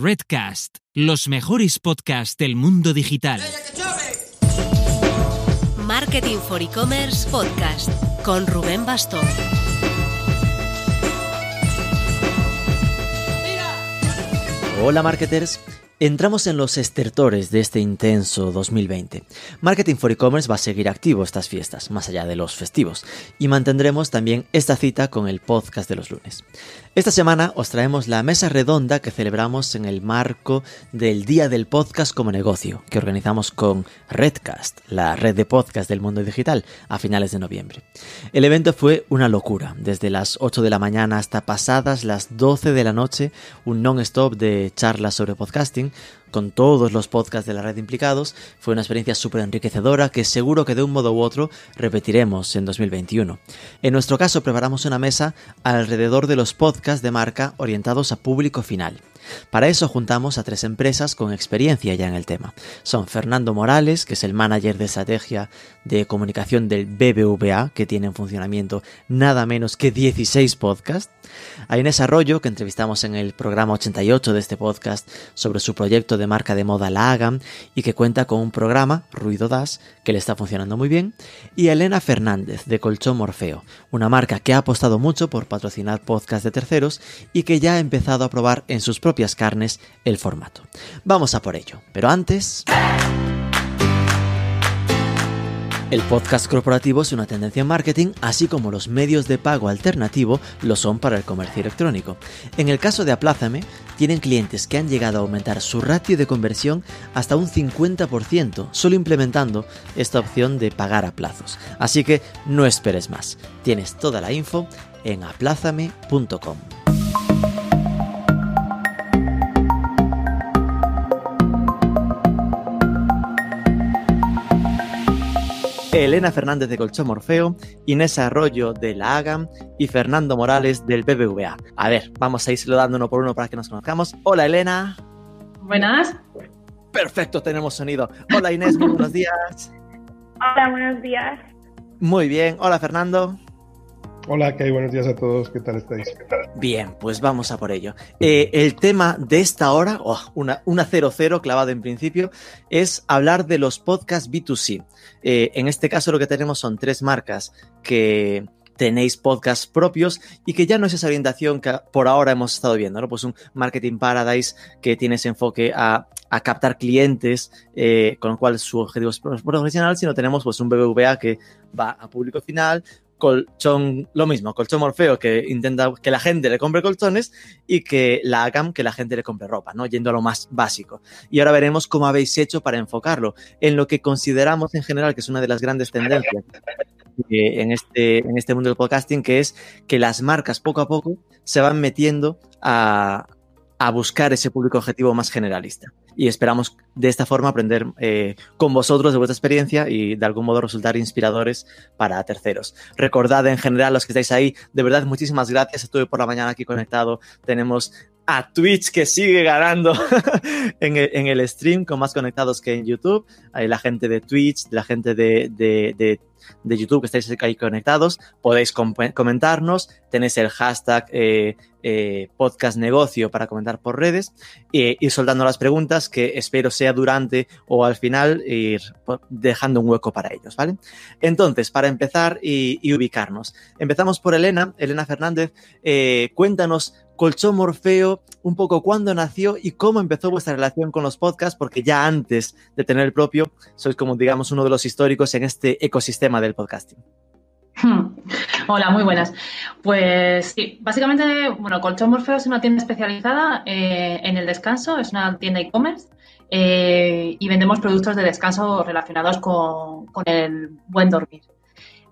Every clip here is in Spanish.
Redcast, los mejores podcasts del mundo digital. Marketing for E-Commerce Podcast con Rubén Bastón. Hola marketers, Entramos en los estertores de este intenso 2020. Marketing for E-Commerce va a seguir activo estas fiestas, más allá de los festivos, y mantendremos también esta cita con el podcast de los lunes. Esta semana os traemos la mesa redonda que celebramos en el marco del Día del Podcast como negocio, que organizamos con Redcast, la red de podcast del mundo digital, a finales de noviembre. El evento fue una locura, desde las 8 de la mañana hasta pasadas las 12 de la noche, un non-stop de charlas sobre podcasting, con todos los podcasts de la red implicados. Fue una experiencia súper enriquecedora que seguro que de un modo u otro repetiremos en 2021. En nuestro caso preparamos una mesa alrededor de los podcasts de marca orientados a público final. Para eso juntamos a tres empresas con experiencia ya en el tema. Son Fernando Morales, que es el manager de estrategia de comunicación del BBVA, que tiene en funcionamiento nada menos que 16 podcasts. A Inés Arroyo, que entrevistamos en el programa 88 de este podcast sobre su proyecto de marca de moda La Agam y que cuenta con un programa, Ruido Das, que le está funcionando muy bien. Y Elena Fernández, de Colchón Morfeo, una marca que ha apostado mucho por patrocinar podcasts de terceros y que ya ha empezado a probar en sus propios carnes el formato. Vamos a por ello, pero antes... El podcast corporativo es una tendencia en marketing, así como los medios de pago alternativo lo son para el comercio electrónico. En el caso de Aplázame, tienen clientes que han llegado a aumentar su ratio de conversión hasta un 50%, solo implementando esta opción de pagar a plazos. Así que no esperes más. Tienes toda la info en aplázame.com. Elena Fernández de Colchón Morfeo, Inés Arroyo de la AGAM y Fernando Morales del BBVA. A ver, vamos a irlo dando uno por uno para que nos conozcamos. Hola Elena. Buenas. Perfecto, tenemos sonido. Hola Inés, muy buenos días. Hola, buenos días. Muy bien. Hola Fernando. Hola, ¿qué hay? Buenos días a todos. ¿Qué tal estáis? Bien, pues vamos a por ello. Eh, el tema de esta hora, oh, una, una 00 clavado en principio, es hablar de los podcasts B2C. Eh, en este caso lo que tenemos son tres marcas que tenéis podcasts propios y que ya no es esa orientación que por ahora hemos estado viendo, ¿no? Pues un Marketing Paradise que tiene ese enfoque a, captar clientes, eh, con lo cual su objetivo es profesional, sino tenemos pues un BBVA que va a público final, colchón, lo mismo, colchón Morfeo que intenta que la gente le compre colchones y que la hagan que la gente le compre ropa, ¿no? Yendo a lo más básico. Y ahora veremos cómo habéis hecho para enfocarlo en lo que consideramos en general que es una de las grandes tendencias en este, en este mundo del podcasting, que es que las marcas poco a poco se van metiendo a, a buscar ese público objetivo más generalista. Y esperamos de esta forma aprender eh, con vosotros de vuestra experiencia y de algún modo resultar inspiradores para terceros. Recordad en general los que estáis ahí, de verdad muchísimas gracias. Estuve por la mañana aquí conectado. Tenemos a Twitch que sigue ganando en, el, stream con más conectados que en YouTube. Hay la gente de Twitch, la gente de, de de YouTube que estáis ahí conectados, podéis comentarnos, tenéis el hashtag eh, eh, podcast negocio para comentar por redes e ir soltando las preguntas que espero sea durante o al final ir dejando un hueco para ellos, ¿vale? Entonces, para empezar y, ubicarnos, empezamos por Elena, Elena Fernández, eh, cuéntanos Colchón Morfeo, un poco cuándo nació y cómo empezó vuestra relación con los podcasts, porque ya antes de tener el propio, sois como, digamos, uno de los históricos en este ecosistema del podcasting. Hola, muy buenas. Pues sí, básicamente, bueno, Colchón Morfeo es una tienda especializada eh, en el descanso, es una tienda e-commerce eh, y vendemos productos de descanso relacionados con, el buen dormir.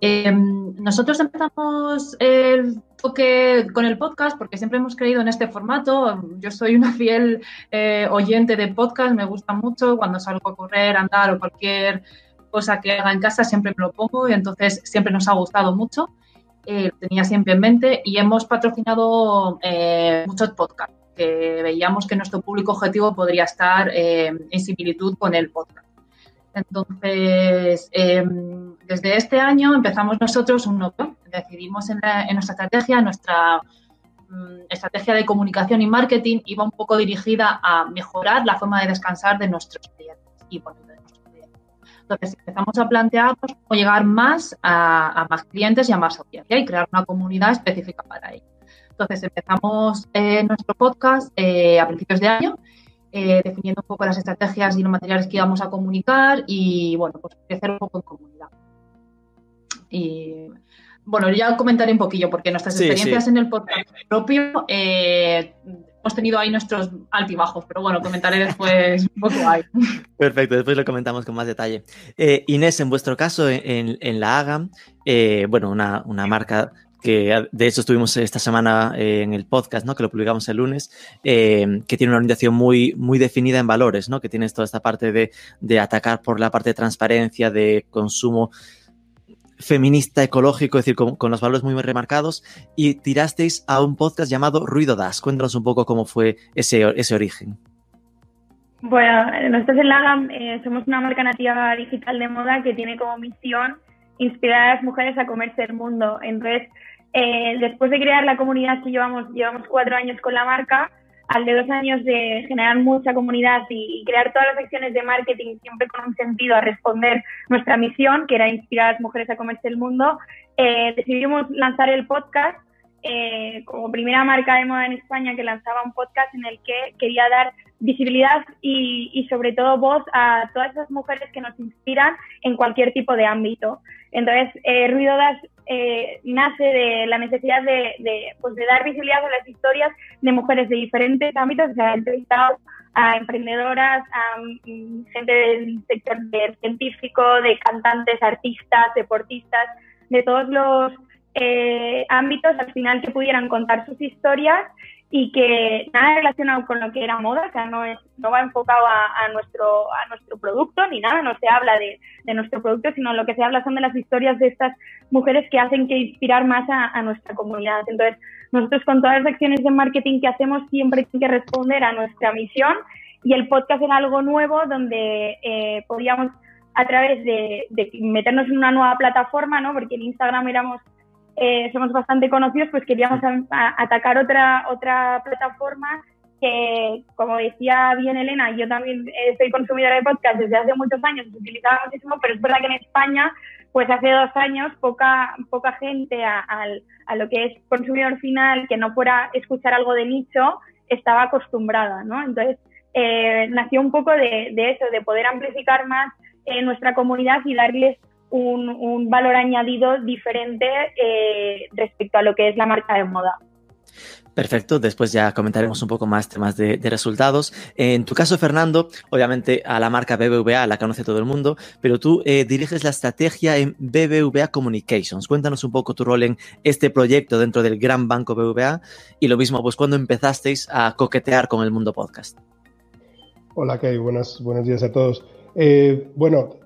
Eh, nosotros empezamos el toque con el podcast porque siempre hemos creído en este formato. Yo soy una fiel oyente de podcast, me gusta mucho cuando salgo a correr, andar o cualquier cosa que haga en casa siempre me lo pongo y entonces siempre nos ha gustado mucho. Eh, tenía siempre en mente y hemos patrocinado eh, muchos podcasts que veíamos que nuestro público objetivo podría estar en similitud con el podcast. Entonces, em, desde este año empezamos nosotros un nuevo, decidimos en, nuestra estrategia, nuestra mm, estrategia de comunicación y marketing iba un poco dirigida a mejorar la forma de descansar de nuestros clientes y clientes. Entonces empezamos a plantearnos cómo llegar más a, más clientes y a más audiencia y crear una comunidad específica para ello. Entonces empezamos eh, nuestro podcast eh, a principios de año eh, definiendo un poco las estrategias y los materiales que íbamos a comunicar y, bueno, pues crecer un poco en comunidad. Y, bueno, ya comentaré un poquillo, porque nuestras experiencias en el podcast propio eh, hemos tenido ahí nuestros altibajos, pero bueno, comentaré después un poco ahí. Perfecto, después lo comentamos con más detalle. Eh, Inés, en vuestro caso, en, la AGAM, bueno, una, una, marca que de hecho estuvimos esta semana eh, en el podcast, ¿no? que lo publicamos el lunes, eh, que tiene una orientación muy, muy definida en valores, ¿no? que tienes toda esta parte de, atacar por la parte de transparencia, de consumo feminista, ecológico, es decir, con, los valores muy, remarcados, y tirasteis a un podcast llamado Ruido Das. Cuéntanos un poco cómo fue ese, ese origen. Bueno, nosotros en Lagam eh, somos una marca nativa digital de moda que tiene como misión inspirar a las mujeres a comerse el mundo. Entonces, eh, después de crear la comunidad que llevamos, llevamos cuatro años con la marca, al de dos años de generar mucha comunidad y, crear todas las acciones de marketing siempre con un sentido a responder nuestra misión, que era inspirar a las mujeres a comerse el mundo, eh, decidimos lanzar el podcast eh, como primera marca de moda en España que lanzaba un podcast en el que quería dar visibilidad y, sobre todo voz a todas esas mujeres que nos inspiran en cualquier tipo de ámbito. Entonces, eh, Ruido Das eh, nace de la necesidad de, pues de, dar visibilidad a las historias de mujeres de diferentes ámbitos. Ha entrevistado a emprendedoras, a mm, gente del sector científico, de cantantes, artistas, deportistas, de todos los eh, ámbitos al final que pudieran contar sus historias y que nada relacionado con lo que era moda, o sea, no, es, no va enfocado a, nuestro, a nuestro producto ni nada, no se habla de, nuestro producto, sino lo que se habla son de las historias de estas mujeres que hacen que inspirar más a, nuestra comunidad. Entonces, nosotros con todas las acciones de marketing que hacemos siempre tiene que responder a nuestra misión y el podcast era algo nuevo donde eh, podíamos a través de, de meternos en una nueva plataforma, ¿no? Porque en Instagram éramos eh, somos bastante conocidos, pues queríamos atacar otra, otra plataforma que, como decía bien Elena, yo también eh, soy consumidora de podcast desde hace muchos años, se utilizaba muchísimo, pero es verdad que en España, pues hace dos años, poca, poca gente a, a, lo que es consumidor final, que no fuera escuchar algo de nicho, estaba acostumbrada, ¿no? Entonces, eh, nació un poco de, de, eso, de poder amplificar más nuestra comunidad y darles un, valor añadido diferente eh, respecto a lo que es la marca de moda. Perfecto, después ya comentaremos un poco más temas de, resultados. En tu caso, Fernando, obviamente a la marca BBVA la conoce todo el mundo, pero tú eh, diriges la estrategia en BBVA Communications. Cuéntanos un poco tu rol en este proyecto dentro del gran banco BBVA y lo mismo, pues cuando empezasteis a coquetear con el mundo podcast. Hola, Kay, buenos días a todos. Eh, bueno,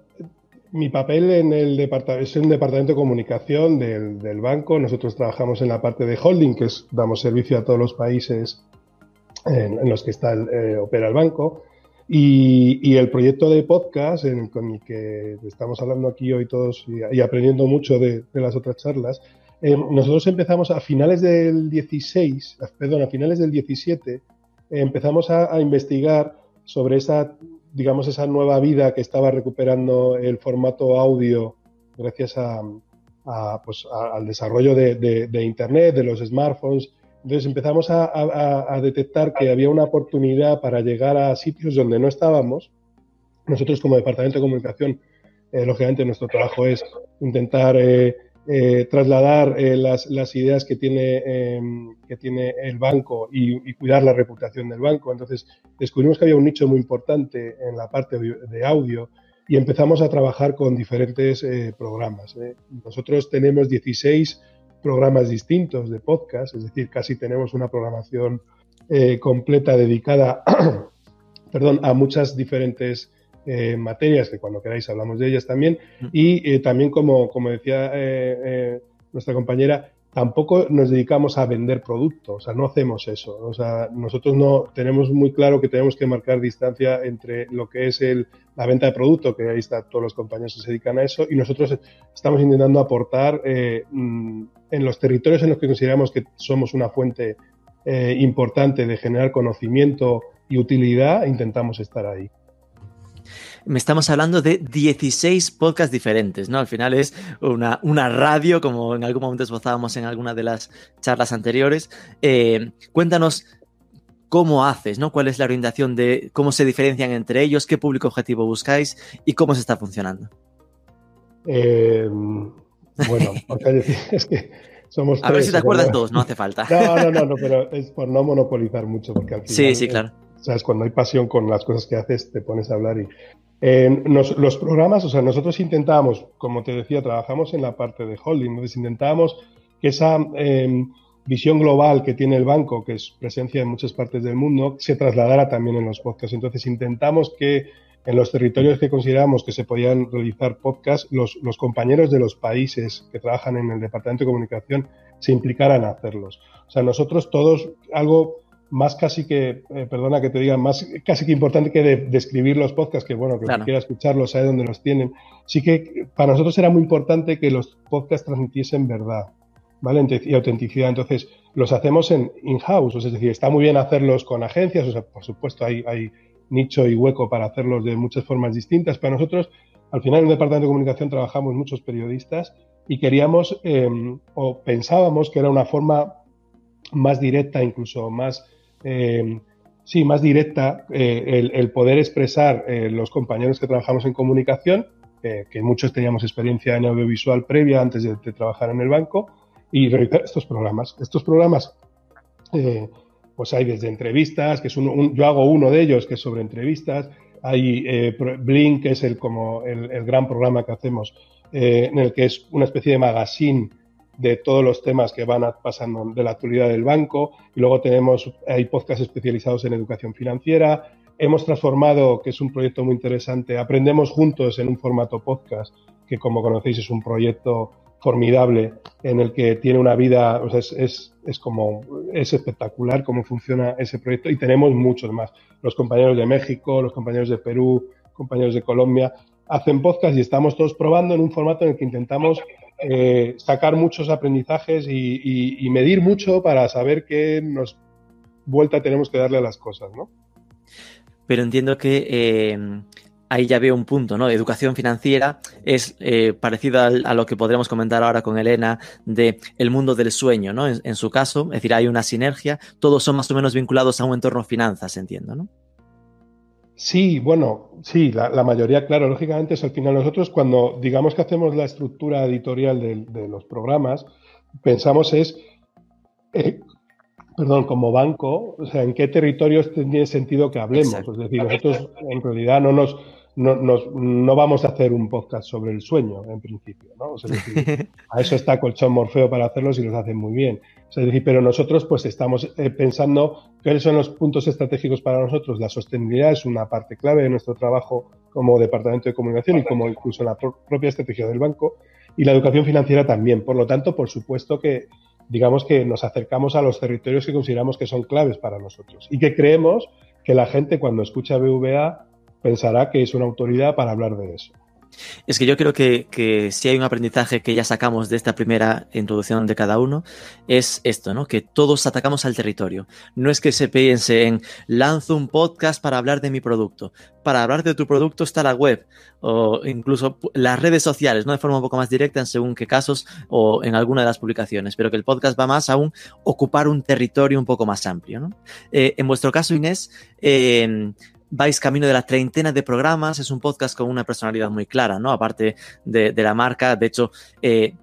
mi papel en el departamento es un departamento de comunicación del, banco. Nosotros trabajamos en la parte de holding, que es damos servicio a todos los países en, los que está eh, opera el banco. Y, el proyecto de podcast con el que estamos hablando aquí hoy todos y, aprendiendo mucho de, las otras charlas, eh, nosotros empezamos a finales del 16, perdón, a finales del 17, empezamos a investigar sobre esa digamos, esa nueva vida que estaba recuperando el formato audio gracias a, pues, al desarrollo de, Internet, de los smartphones. Entonces empezamos a, detectar que había una oportunidad para llegar a sitios donde no estábamos. Nosotros como Departamento de Comunicación, eh, lógicamente nuestro trabajo es intentar eh, eh, trasladar eh, las, las, ideas que tiene, em, que tiene el banco y, cuidar la reputación del banco. Entonces descubrimos que había un nicho muy importante en la parte de audio y empezamos a trabajar con diferentes eh, programas. Nosotros tenemos 16 programas distintos de podcast, es decir, casi tenemos una programación completa dedicada perdón, a muchas diferentes eh, materias, que cuando queráis hablamos de ellas también. Y eh, también, como, como decía eh, nuestra compañera, tampoco nos dedicamos a vender productos, o sea, no hacemos eso. O sea, nosotros no tenemos muy claro que tenemos que marcar distancia entre lo que es el, la venta de producto, que ahí está todos los compañeros que se dedican a eso, y nosotros estamos intentando aportar mm, en los territorios en los que consideramos que somos una fuente eh, importante de generar conocimiento y utilidad, intentamos estar ahí me estamos hablando de 16 podcasts diferentes, ¿no? Al final es una, una radio, como en algún momento esbozábamos en alguna de las charlas anteriores. Eh, cuéntanos cómo haces, ¿no? ¿Cuál es la orientación de cómo se diferencian entre ellos, qué público objetivo buscáis y cómo se está funcionando? Eh, bueno, es que somos A ver si te acuerdas todos, no hace falta. No, no, no, no, pero es por no monopolizar mucho, porque al final... Sí, sí, claro. Sabes, cuando hay pasión con las cosas que haces, te pones a hablar y... Eh, los programas, o sea, nosotros intentábamos, como te decía, trabajamos en la parte de holding, entonces intentábamos que esa eh, visión global que tiene el banco, que es presencia en muchas partes del mundo, se trasladara también en los podcasts. Entonces intentamos que en los territorios que consideramos que se podían realizar podcasts, los, los, compañeros de los países que trabajan en el Departamento de Comunicación se implicaran a hacerlos. O sea, nosotros todos, algo más casi que, eh, perdona que te diga, más casi que importante que describir los podcasts, que bueno, que quiera escucharlos sabe dónde los tienen. Sí que para nosotros era muy importante que los podcasts transmitiesen verdad, ¿vale? Y autenticidad. Entonces, los hacemos en in-house, es decir, está muy bien hacerlos con agencias, o sea, por supuesto hay, hay nicho y hueco para hacerlos de muchas formas distintas, pero nosotros, al final en el departamento de comunicación trabajamos muchos periodistas y queríamos em, o pensábamos que era una forma más directa, incluso más eh, sí, más directa eh, el, poder expresar eh, los compañeros que trabajamos en comunicación, que muchos teníamos experiencia en audiovisual previa antes de, trabajar en el banco, y realizar estos programas. Estos programas, pues hay desde entrevistas, que es un, yo hago uno de ellos que es sobre entrevistas, hay Blink, que es el, como el, el gran programa que hacemos, en el que es una especie de magazine de todos los temas que van pasando de la actualidad del banco. Y luego tenemos, hay podcasts especializados en educación financiera. Hemos transformado, que es un proyecto muy interesante, Aprendemos Juntos en un formato podcast, que como conocéis es un proyecto formidable en el que tiene una vida, es, es, como, es espectacular cómo funciona ese proyecto y tenemos muchos más. Los compañeros de México, los compañeros de Perú, compañeros de Colombia, hacen podcast y estamos todos probando en un formato en el que intentamos eh, sacar muchos aprendizajes y, medir mucho para saber qué nos vuelta tenemos que darle a las cosas, ¿no? Pero entiendo que eh, ahí ya veo un punto, ¿no? Educación financiera es eh, parecido a, lo que podremos comentar ahora con Elena de el mundo del sueño, ¿no? En, en, su caso, es decir, hay una sinergia, todos son más o menos vinculados a un entorno finanzas, entiendo, ¿no? Sí, bueno, sí, la, mayoría, claro, lógicamente es al final nosotros cuando digamos que hacemos la estructura editorial de, los programas, pensamos es, eh, perdón, como banco, o sea, en qué territorios tiene sentido que hablemos. Es decir, nosotros en realidad no nos, no, no, vamos a hacer un podcast sobre el sueño, en principio, ¿no? a eso está Colchón Morfeo para hacerlos y los hacen muy bien. Decir, pero nosotros pues estamos eh, pensando cuáles son los puntos estratégicos para nosotros. La sostenibilidad es una parte clave de nuestro trabajo como departamento de comunicación y como incluso la propia estrategia del banco y la educación financiera también. Por lo tanto, por supuesto que digamos que nos acercamos a los territorios que consideramos que son claves para nosotros y que creemos que la gente cuando escucha BVA pensará que es una autoridad para hablar de eso. Es que yo creo que, si hay un aprendizaje que ya sacamos de esta primera introducción de cada uno, es esto, ¿no? Que todos atacamos al territorio. No es que se piense en lanzo un podcast para hablar de mi producto. Para hablar de tu producto está la web o incluso las redes sociales, ¿no? De forma un poco más directa en según qué casos o en alguna de las publicaciones, pero que el podcast va más aún ocupar un territorio un poco más amplio, ¿no? Eh, en vuestro caso, Inés, eh, vais camino de la treintena de programas, es un podcast con una personalidad muy clara, ¿no? Aparte de, la marca, de hecho, eh,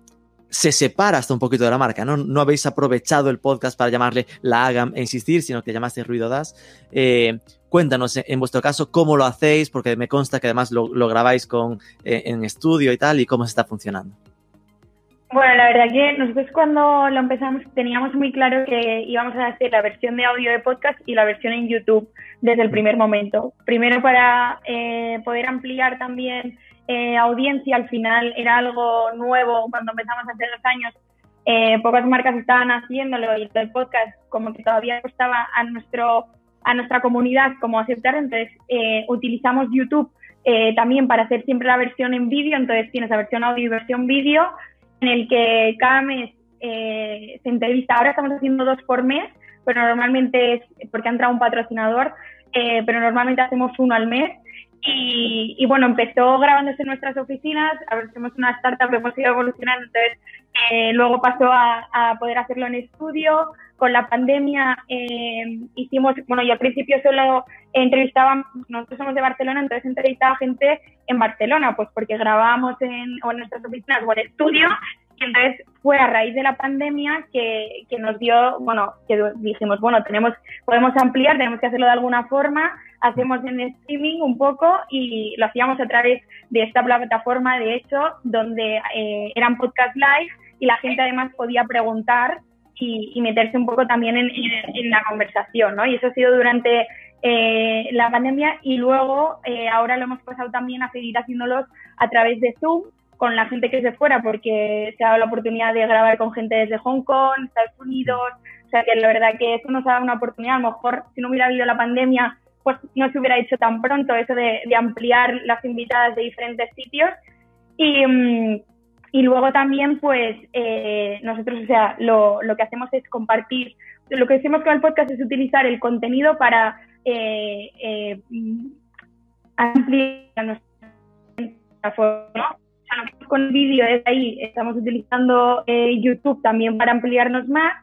se separa hasta un poquito de la marca, ¿no? No habéis aprovechado el podcast para llamarle la Agam e insistir, sino que llamaste Ruido Das. Eh, cuéntanos, en vuestro caso, cómo lo hacéis, porque me consta que además lo, grabáis con, eh, en estudio y tal, y cómo se está funcionando. Bueno, la verdad que nosotros cuando lo empezamos teníamos muy claro que íbamos a hacer la versión de audio de podcast y la versión en YouTube desde el primer momento. Primero para eh, poder ampliar también eh, audiencia, al final era algo nuevo cuando empezamos hace dos años. Eh, pocas marcas estaban haciéndolo el podcast como que todavía costaba a, nuestro, a nuestra comunidad como aceptar, entonces utilizamos YouTube también para hacer siempre la versión en vídeo, entonces tienes la versión audio y versión vídeo en el que cada mes eh, se entrevista. Ahora estamos haciendo dos por mes, pero normalmente es porque ha entrado un patrocinador, eh, pero normalmente hacemos uno al mes. Y, bueno, empezó grabándose en nuestras oficinas, a ver, somos una startup, hemos ido evolucionando, entonces eh, luego pasó a, a, poder hacerlo en estudio. Con la pandemia eh, hicimos, bueno, yo al principio solo entrevistaba, nosotros somos de Barcelona, entonces entrevistaba gente en Barcelona, pues porque grabábamos en, o en nuestras oficinas o en estudio y entonces fue a raíz de la pandemia que, que, nos dio, bueno, que dijimos, bueno, tenemos, podemos ampliar, tenemos que hacerlo de alguna forma, hacemos en streaming un poco y lo hacíamos a través de esta plataforma, de hecho, donde eh, eran podcast live y la gente además podía preguntar y, meterse un poco también en, la conversación, ¿no? Y eso ha sido durante eh, la pandemia y luego eh, ahora lo hemos pasado también a seguir haciéndolos a través de Zoom con la gente que se fuera porque se ha dado la oportunidad de grabar con gente desde Hong Kong, Estados Unidos, o sea que la verdad que eso nos ha dado una oportunidad, a lo mejor si no hubiera habido la pandemia pues no se hubiera hecho tan pronto eso de, ampliar las invitadas de diferentes sitios y, mm, y luego también pues eh, nosotros, o sea, lo, lo que hacemos es compartir, lo que decimos con el podcast es utilizar el contenido para eh, eh, ampliar nuestra forma con vídeo es ahí, estamos utilizando eh, YouTube también para ampliarnos más,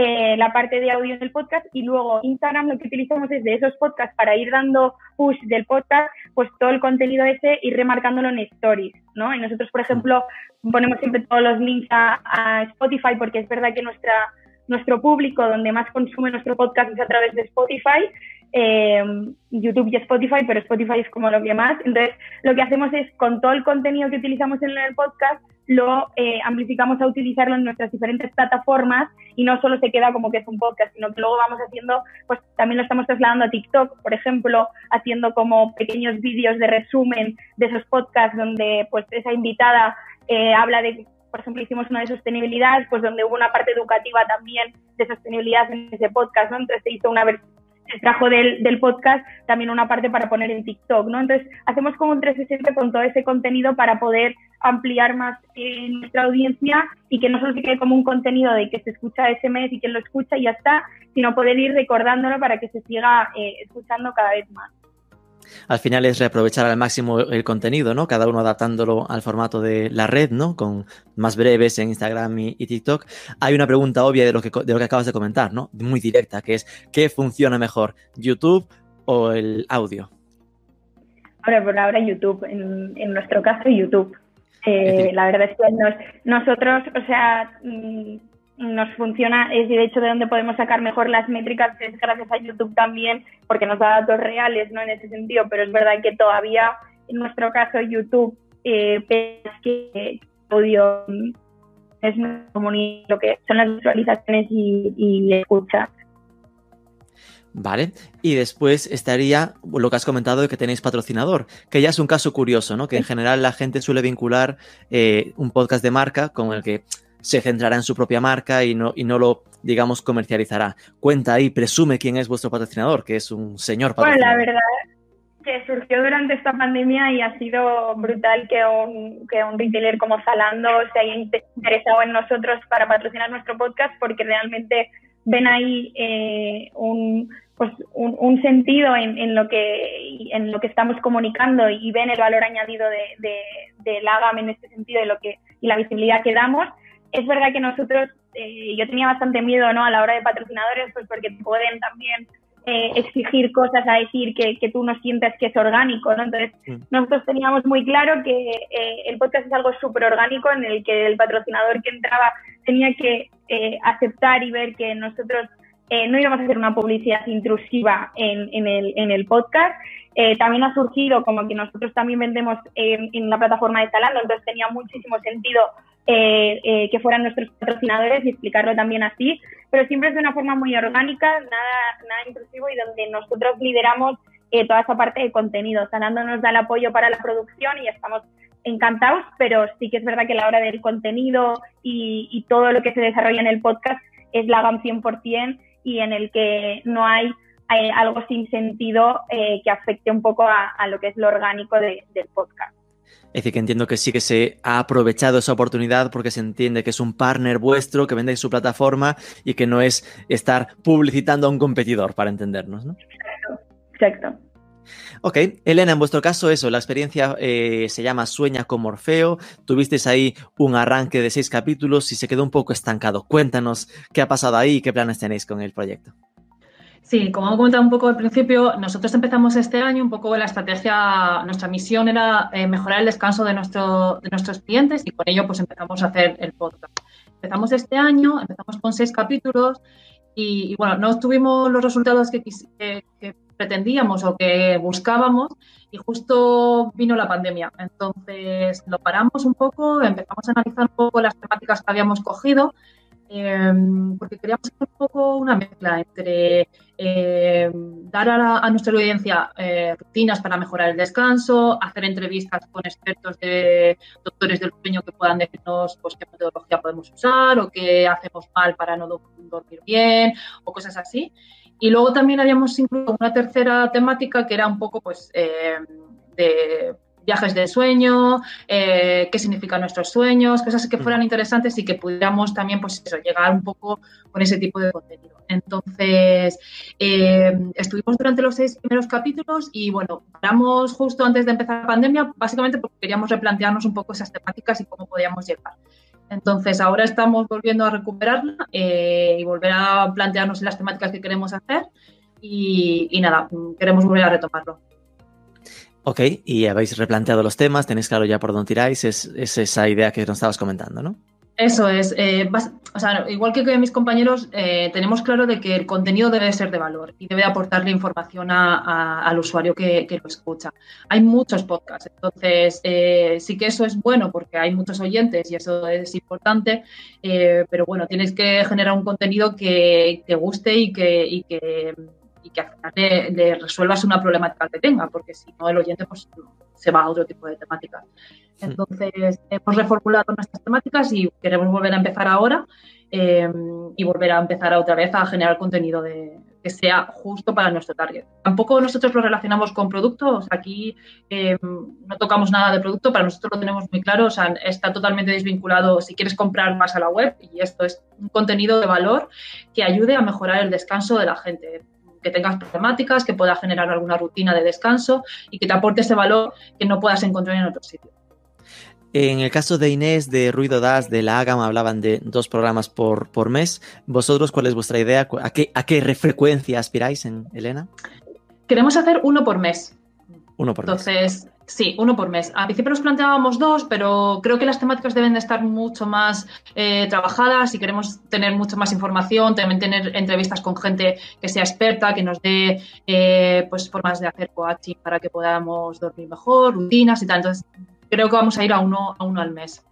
eh, la parte de audio en el podcast y luego Instagram lo que utilizamos es de esos podcasts para ir dando push del podcast, pues todo el contenido ese y remarcándolo en stories, ¿no? Y nosotros, por ejemplo, ponemos siempre todos los links a Spotify porque es verdad que nuestra nuestro público donde más consume nuestro podcast es a través de Spotify eh, YouTube y Spotify, pero Spotify es como lo que más. Entonces, lo que hacemos es, con todo el contenido que utilizamos en el podcast, lo eh, amplificamos a utilizarlo en nuestras diferentes plataformas y no solo se queda como que es un podcast, sino que luego vamos haciendo, pues también lo estamos trasladando a TikTok, por ejemplo, haciendo como pequeños vídeos de resumen de esos podcasts donde pues esa invitada eh, habla de por ejemplo, hicimos una de sostenibilidad, pues donde hubo una parte educativa también de sostenibilidad en ese podcast, ¿no? Entonces se hizo una, se trajo del, podcast también una parte para poner en TikTok, ¿no? Entonces, hacemos como un 360 con todo ese contenido para poder ampliar más eh, nuestra audiencia y que no solo se quede como un contenido de que se escucha ese mes y que lo escucha y ya está, sino poder ir recordándolo para que se siga eh, escuchando cada vez más al final es reaprovechar al máximo el contenido, ¿no? Cada uno adaptándolo al formato de la red, ¿no? Con más breves en Instagram y, TikTok. Hay una pregunta obvia de lo, que, de lo que acabas de comentar, ¿no? Muy directa, que es ¿qué funciona mejor, YouTube o el audio? Ahora, por ahora YouTube, en, en nuestro caso YouTube. Eh, la verdad es que nosotros, o sea, mm, nos funciona, es de hecho de donde podemos sacar mejor las métricas es gracias a YouTube también, porque nos da datos reales, ¿no? En ese sentido, pero es verdad que todavía, en nuestro caso, YouTube, eh, que audio es lo que son las visualizaciones y, y escucha. Vale, y después estaría lo que has comentado de que tenéis patrocinador, que ya es un caso curioso, ¿no? Que en general la gente suele vincular eh, un podcast de marca con el que se centrará en su propia marca y no, y no lo, digamos, comercializará. Cuenta ahí, presume quién es vuestro patrocinador, que es un señor patrocinador. Bueno, la verdad que surgió durante esta pandemia y ha sido brutal que un, que un retailer como Zalando se haya interesado en nosotros para patrocinar nuestro podcast porque realmente ven ahí eh, un, pues un, un sentido en, en, lo que en lo que estamos comunicando y ven el valor añadido de, de, de la en este sentido y lo que y la visibilidad que damos es verdad que nosotros, eh, yo tenía bastante miedo ¿no? a la hora de patrocinadores, pues porque pueden también eh, exigir cosas a decir que, que, tú no sientes que es orgánico, ¿no? Entonces, nosotros teníamos muy claro que eh, el podcast es algo súper orgánico en el que el patrocinador que entraba tenía que aceptar y ver que nosotros no íbamos a hacer una publicidad intrusiva en, en, el, en el podcast. también ha surgido como que nosotros también vendemos en, en la plataforma de Zalando, entonces tenía muchísimo sentido eh, eh, que fueran nuestros patrocinadores y explicarlo también así, pero siempre es de una forma muy orgánica, nada, nada intrusivo y donde nosotros lideramos eh, toda esa parte de contenido. Sanando nos da el apoyo para la producción y estamos encantados, pero sí que es verdad que la hora del contenido y, todo lo que se desarrolla en el podcast es la GAM 100% y en el que no hay algo sin sentido eh, que afecte un poco a, lo que es lo orgánico de, del podcast. Es decir, que entiendo que sí que se ha aprovechado esa oportunidad porque se entiende que es un partner vuestro que vende su plataforma y que no es estar publicitando a un competidor, para entendernos, ¿no? Exacto. Ok, Elena, en vuestro caso eso, la experiencia eh, se llama Sueña con Morfeo, tuvisteis ahí un arranque de seis capítulos y se quedó un poco estancado. Cuéntanos qué ha pasado ahí y qué planes tenéis con el proyecto. Sí, como he comentado un poco al principio, nosotros empezamos este año un poco la estrategia, nuestra misión era eh, mejorar el descanso de, nuestro, de nuestros clientes y con ello pues empezamos a hacer el podcast. Empezamos este año, empezamos con seis capítulos y, bueno, no tuvimos los resultados que, pretendíamos o que buscábamos y justo vino la pandemia. Entonces lo paramos un poco, empezamos a analizar un poco las temáticas que habíamos cogido Em, porque queríamos hacer un poco una mezcla entre em, dar a, nuestra audiencia eh, rutinas para mejorar el descanso, hacer entrevistas con expertos de doctores del sueño que puedan decirnos pues, qué metodología podemos usar o qué hacemos mal para no dormir bien o cosas así. Y luego también habíamos incluido una tercera temática que era un poco pues em, de viajes de sueño, eh, qué significan nuestros sueños, cosas que fueran interesantes y que pudiéramos también, pues eso, llegar un poco con ese tipo de contenido. Entonces, eh, estuvimos durante los seis primeros capítulos y bueno, paramos justo antes de empezar la pandemia, básicamente porque queríamos replantearnos un poco esas temáticas y cómo podíamos llegar. Entonces, ahora estamos volviendo a recuperarla eh, y volver a plantearnos las temáticas que queremos hacer y nada, queremos volver a retomarlo. Ok, y habéis replanteado los temas, tenéis claro ya por dónde tiráis, es, esa idea que nos estabas comentando, ¿no? Eso es, eh, o sea, igual que, mis compañeros, eh, tenemos claro de que el contenido debe ser de valor y debe aportarle información al usuario que, lo escucha. Hay muchos podcasts, entonces eh, sí que eso es bueno porque hay muchos oyentes y eso es importante, pero bueno, tienes que generar un contenido que, guste que y que al final le, resuelvas una problemática que tenga, porque si no el oyente pues, se va a otro tipo de temáticas. Entonces, hemos reformulado nuestras temáticas y queremos volver a empezar ahora em, y volver a empezar otra vez a generar contenido de, que sea justo para nuestro target. Tampoco nosotros lo relacionamos con productos, aquí em, no tocamos nada de producto, para nosotros lo tenemos muy claro, o sea, está totalmente desvinculado si quieres comprar más a la web y esto es un contenido de valor que ayude a mejorar el descanso de la gente que tengas problemáticas, que pueda generar alguna rutina de descanso y que te aporte ese valor que no puedas encontrar en otro sitio. En el caso de Inés de Ruido Das, de la AGAM, hablaban de dos programas por, por mes. ¿Vosotros cuál es vuestra idea? ¿A qué, a qué frecuencia aspiráis, en Elena? Queremos hacer uno por mes. Uno por mes. Sí, uno por mes. Al principio nos planteábamos dos, pero creo que las temáticas deben de estar mucho más eh, trabajadas y queremos tener mucha más información, también tener entrevistas con gente que sea experta, que nos dé eh, pues formas de hacer coaching para que podamos dormir mejor, rutinas y tal. Entonces, creo que vamos a ir a uno, a uno al mes.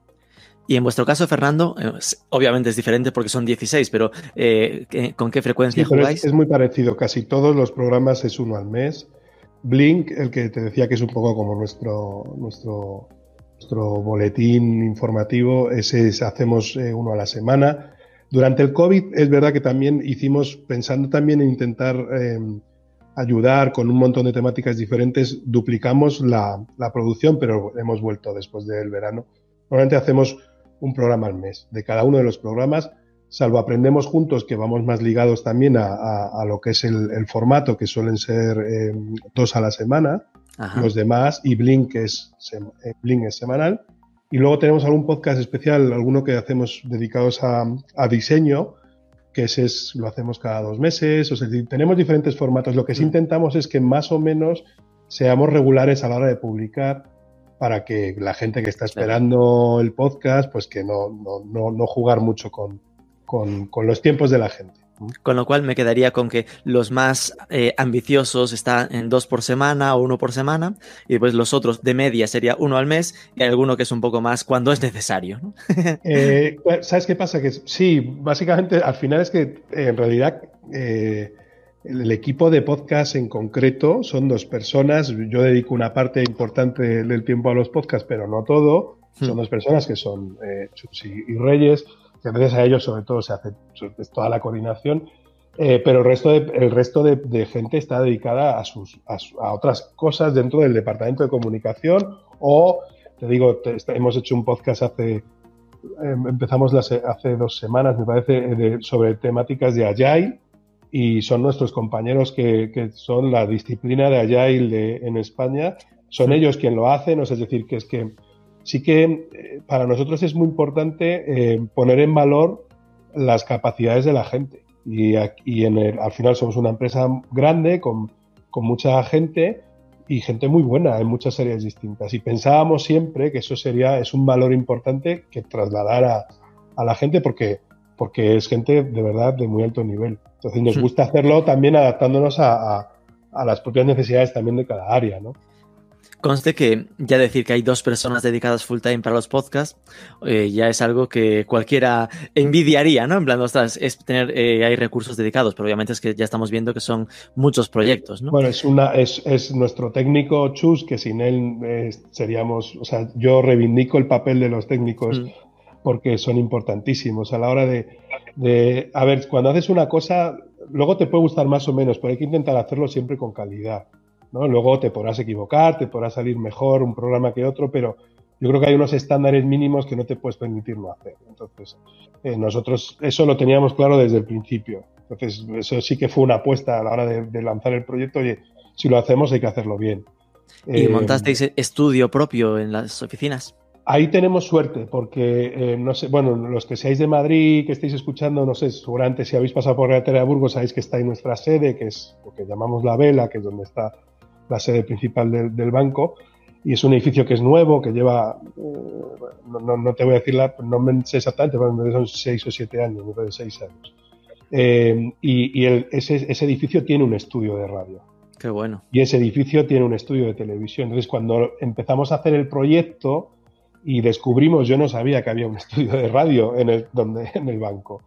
Y en vuestro caso, Fernando, eh, obviamente es diferente porque son 16, pero ¿con qué frecuencia jugáis? es muy parecido, casi todos los programas es uno al mes. Blink, el que te decía que es un poco como nuestro, nuestro, nuestro boletín informativo, ese hacemos eh, uno a la semana. Durante el COVID es verdad que también hicimos, pensando también en intentar em, ayudar con un montón de temáticas diferentes, duplicamos la, la, producción, pero hemos vuelto después del verano. Normalmente hacemos un programa al mes. De cada uno de los programas salvo aprendemos juntos, que vamos más ligados también a, lo que es el, formato, que suelen ser eh, dos a la semana, los demás, y Blink es, eh, Blink es semanal. Y luego tenemos algún podcast especial, alguno que hacemos dedicados a, diseño, que ese es, lo hacemos cada dos meses, o sea, tenemos diferentes formatos. Lo que sí mm. intentamos es que más o menos seamos regulares a la hora de publicar para que la gente que está esperando el podcast, pues que no, no, no jugar mucho con, con, los tiempos de la gente. Con lo cual me quedaría con que los más eh, ambiciosos están en dos por semana o uno por semana, y después los otros de media sería uno al mes, y alguno que es un poco más cuando es necesario. Eh, pues, ¿Sabes qué pasa? Que sí, básicamente al final es que en realidad eh, el equipo de podcast en concreto son dos personas. Yo dedico una parte importante del tiempo a los podcasts, pero no todo. Son hmm. dos personas que son y Reyes gracias a ellos sobre todo se hace toda la coordinación, eh, pero el resto, de, el resto de, gente está dedicada a, sus, a, otras cosas dentro del departamento de comunicación o te digo, hemos hecho un podcast hace, em, empezamos hace dos semanas, me parece, sobre temáticas de Agile y son nuestros compañeros que, son la disciplina de Agile en España, son ellos quien lo hacen, es decir, que es que sí que eh, para nosotros es muy importante eh, poner en valor las capacidades de la gente. Y, en el, al final somos una empresa grande con, con, mucha gente y gente muy buena en muchas áreas distintas. Y pensábamos siempre que eso sería, es un valor importante que trasladar a, a la gente porque, porque es gente de verdad de muy alto nivel. Entonces nos gusta hacerlo también adaptándonos a, a, a las propias necesidades también de cada área, ¿no? Conste que ya decir que hay dos personas dedicadas full time para los podcasts eh, ya es algo que cualquiera envidiaría, ¿no? En plan, ostras, es tener, eh, hay recursos dedicados, pero obviamente es que ya estamos viendo que son muchos proyectos, ¿no? Bueno, es, una, es, es nuestro técnico Chus, que sin él eh, seríamos, o sea, yo reivindico el papel de los técnicos mm. porque son importantísimos a la hora de, de, a ver, cuando haces una cosa, luego te puede gustar más o menos, pero hay que intentar hacerlo siempre con calidad. ¿No? Luego te podrás equivocar, te podrá salir mejor un programa que otro, pero yo creo que hay unos estándares mínimos que no te puedes permitir no hacer. Entonces, eh, nosotros eso lo teníamos claro desde el principio. Entonces, eso sí que fue una apuesta a la hora de, lanzar el proyecto. Oye, si lo hacemos hay que hacerlo bien. ¿Y eh, montasteis estudio propio en las oficinas? Ahí tenemos suerte, porque, eh, no sé, bueno, los que seáis de Madrid, que estéis escuchando, no sé, seguramente si habéis pasado por la de Burgos, sabéis que está en nuestra sede, que es lo que llamamos la vela, que es donde está la sede principal del, banco. Y es un edificio que es nuevo, que lleva, eh, no, te voy a decir la, no me sé exactamente, pero son seis o siete años, no de seis años. Eh, y, ese, edificio tiene un estudio de radio. Qué bueno. Y ese edificio tiene un estudio de televisión. Entonces, cuando empezamos a hacer el proyecto y descubrimos, yo no sabía que había un estudio de radio en el, donde, en el banco.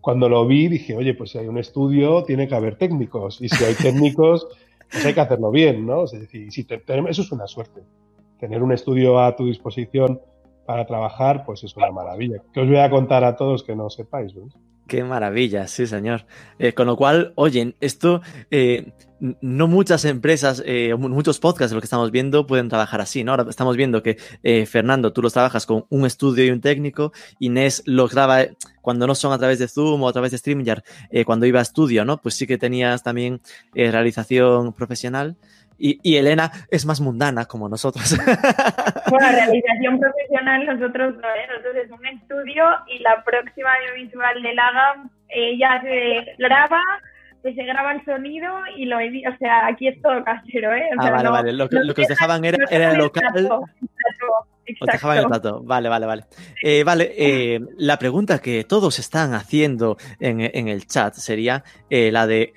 Cuando lo vi, dije, oye, pues si hay un estudio, tiene que haber técnicos. Y si hay técnicos, pues hay que hacerlo bien, ¿no? Es decir, si eso es una suerte. Tener un estudio a tu disposición para trabajar, pues es una maravilla. ¿Qué os voy a contar a todos que no sepáis? ¿ves? Qué maravilla, sí, señor. Eh, con lo cual, oyen, esto eh, no muchas empresas, eh, muchos podcasts de lo que estamos viendo pueden trabajar así, ¿no? Ahora estamos viendo que Fernando, tú los trabajas con un estudio y un técnico, Inés los graba cuando no son a través de Zoom o a través de StreamYard, cuando iba a estudio, ¿no? Pues sí que tenías también realización profesional. Y, Elena es más mundana como nosotros. Bueno, realización profesional nosotros no, ¿eh? nosotros es un estudio y la próxima audiovisual de Laga ella se graba, se graba el sonido y lo edita, o sea, aquí es todo casero, ¿eh? ah, vale, vale, lo, que, os dejaban era, era el local. Os dejaban el plato. Vale, vale, vale. Eh, vale, eh, la pregunta que todos están haciendo en, en el chat sería eh, la de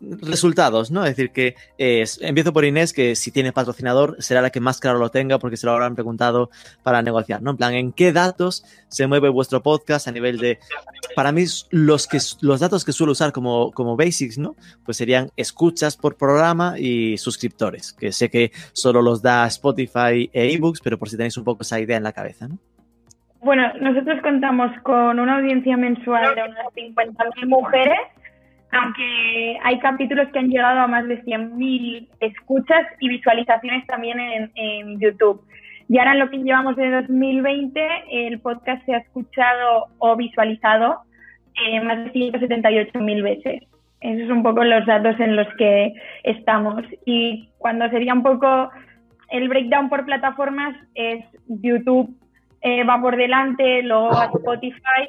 resultados, ¿no? Es decir, que empiezo por Inés, que si tiene patrocinador será la que más claro lo tenga porque se lo habrán preguntado para negociar, ¿no? En plan, ¿en qué datos se mueve vuestro podcast a nivel de... Para mí, los, que, los datos que suelo usar como, como basics, ¿no? Pues serían escuchas por programa y suscriptores, que sé que solo los da Spotify e ebooks, pero por si tenéis un poco esa idea en la cabeza, ¿no? Bueno, nosotros contamos con una audiencia mensual de unas 50.000 mujeres aunque hay capítulos que han llegado a más de 100.000 escuchas y visualizaciones también en, YouTube. Y ahora en lo que llevamos de 2020, el podcast se ha escuchado o visualizado eh, más de 178.000 veces. Esos son un poco los datos en los que estamos. Y cuando sería un poco el breakdown por plataformas es YouTube eh, va por delante, luego Spotify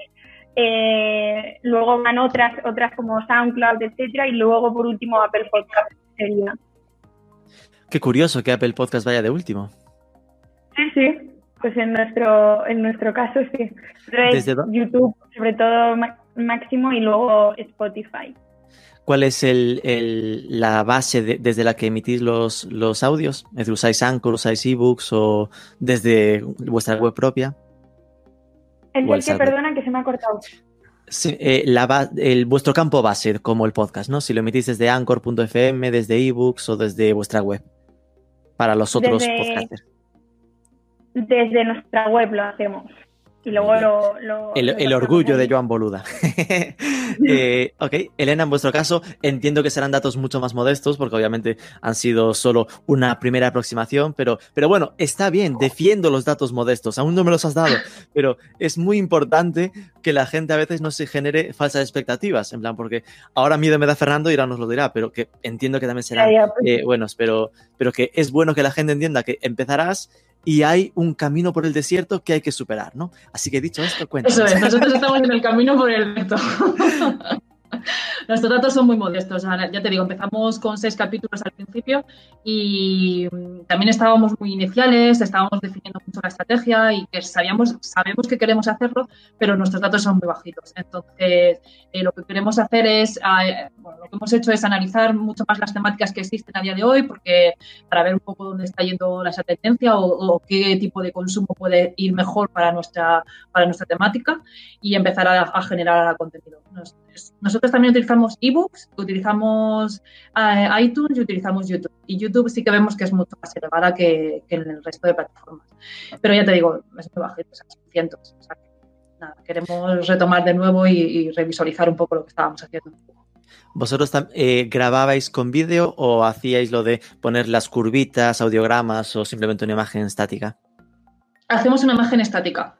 eh, luego van otras, otras como SoundCloud, etcétera, y luego por último Apple Podcast sería. Qué curioso que Apple Podcast vaya de último. Sí, sí. Pues en nuestro, en nuestro caso sí. ¿Desde YouTube, sobre todo máximo, y luego Spotify. ¿Cuál es el, la base desde la que emitís los, los audios? ¿Es decir, ¿Usáis Anchor, usáis ebooks o desde vuestra web propia? El que, perdona, que se me ha cortado. Eh, el, vuestro campo base, como el podcast, ¿no? Si lo emitís desde anchor.fm, desde ebooks o desde vuestra web, para los otros podcasters. Desde nuestra web lo hacemos. Y luego lo, el, orgullo de Joan Boluda. eh, ok, Elena, en vuestro caso, entiendo que serán datos mucho más modestos, porque obviamente han sido solo una primera aproximación, pero, pero bueno, está bien, defiendo los datos modestos, aún no me los has dado, pero es muy importante que la gente a veces no se genere falsas expectativas, en plan, porque ahora miedo me da Fernando y ahora nos lo dirá, pero que entiendo que también serán pues. eh, buenos, pero, pero que es bueno que la gente entienda que empezarás y hay un camino por el desierto que hay que superar, ¿no? Así que dicho esto, cuéntanos. Eso es, nosotros estamos en el camino por el desierto. Nuestros datos son muy modestos. Ya te digo, empezamos con seis capítulos al principio y mm, también estábamos muy iniciales, estábamos definiendo mucho la estrategia y que sabíamos, sabemos que queremos hacerlo, pero nuestros datos son muy bajitos. Entonces, eh, lo que queremos hacer es, ah, bueno, lo que hemos hecho es analizar mucho más las temáticas que existen a día de hoy, porque para ver un poco dónde está yendo esa tendencia o, qué tipo de consumo puede ir mejor para nuestra, para nuestra temática y empezar a generar contenido. Nosotros también utilizamos ebooks, utilizamos eh, iTunes y utilizamos YouTube. Y YouTube sí que vemos que es mucho más elevada que, en el resto de plataformas. Pero ya te digo, es muy bajito, o sea, cientos. O sea, nada, queremos retomar de nuevo y, revisualizar un poco lo que estábamos haciendo. ¿Vosotros eh, grababais con vídeo o hacíais lo de poner las curvitas, audiogramas o simplemente una imagen estática? Hacemos una imagen estática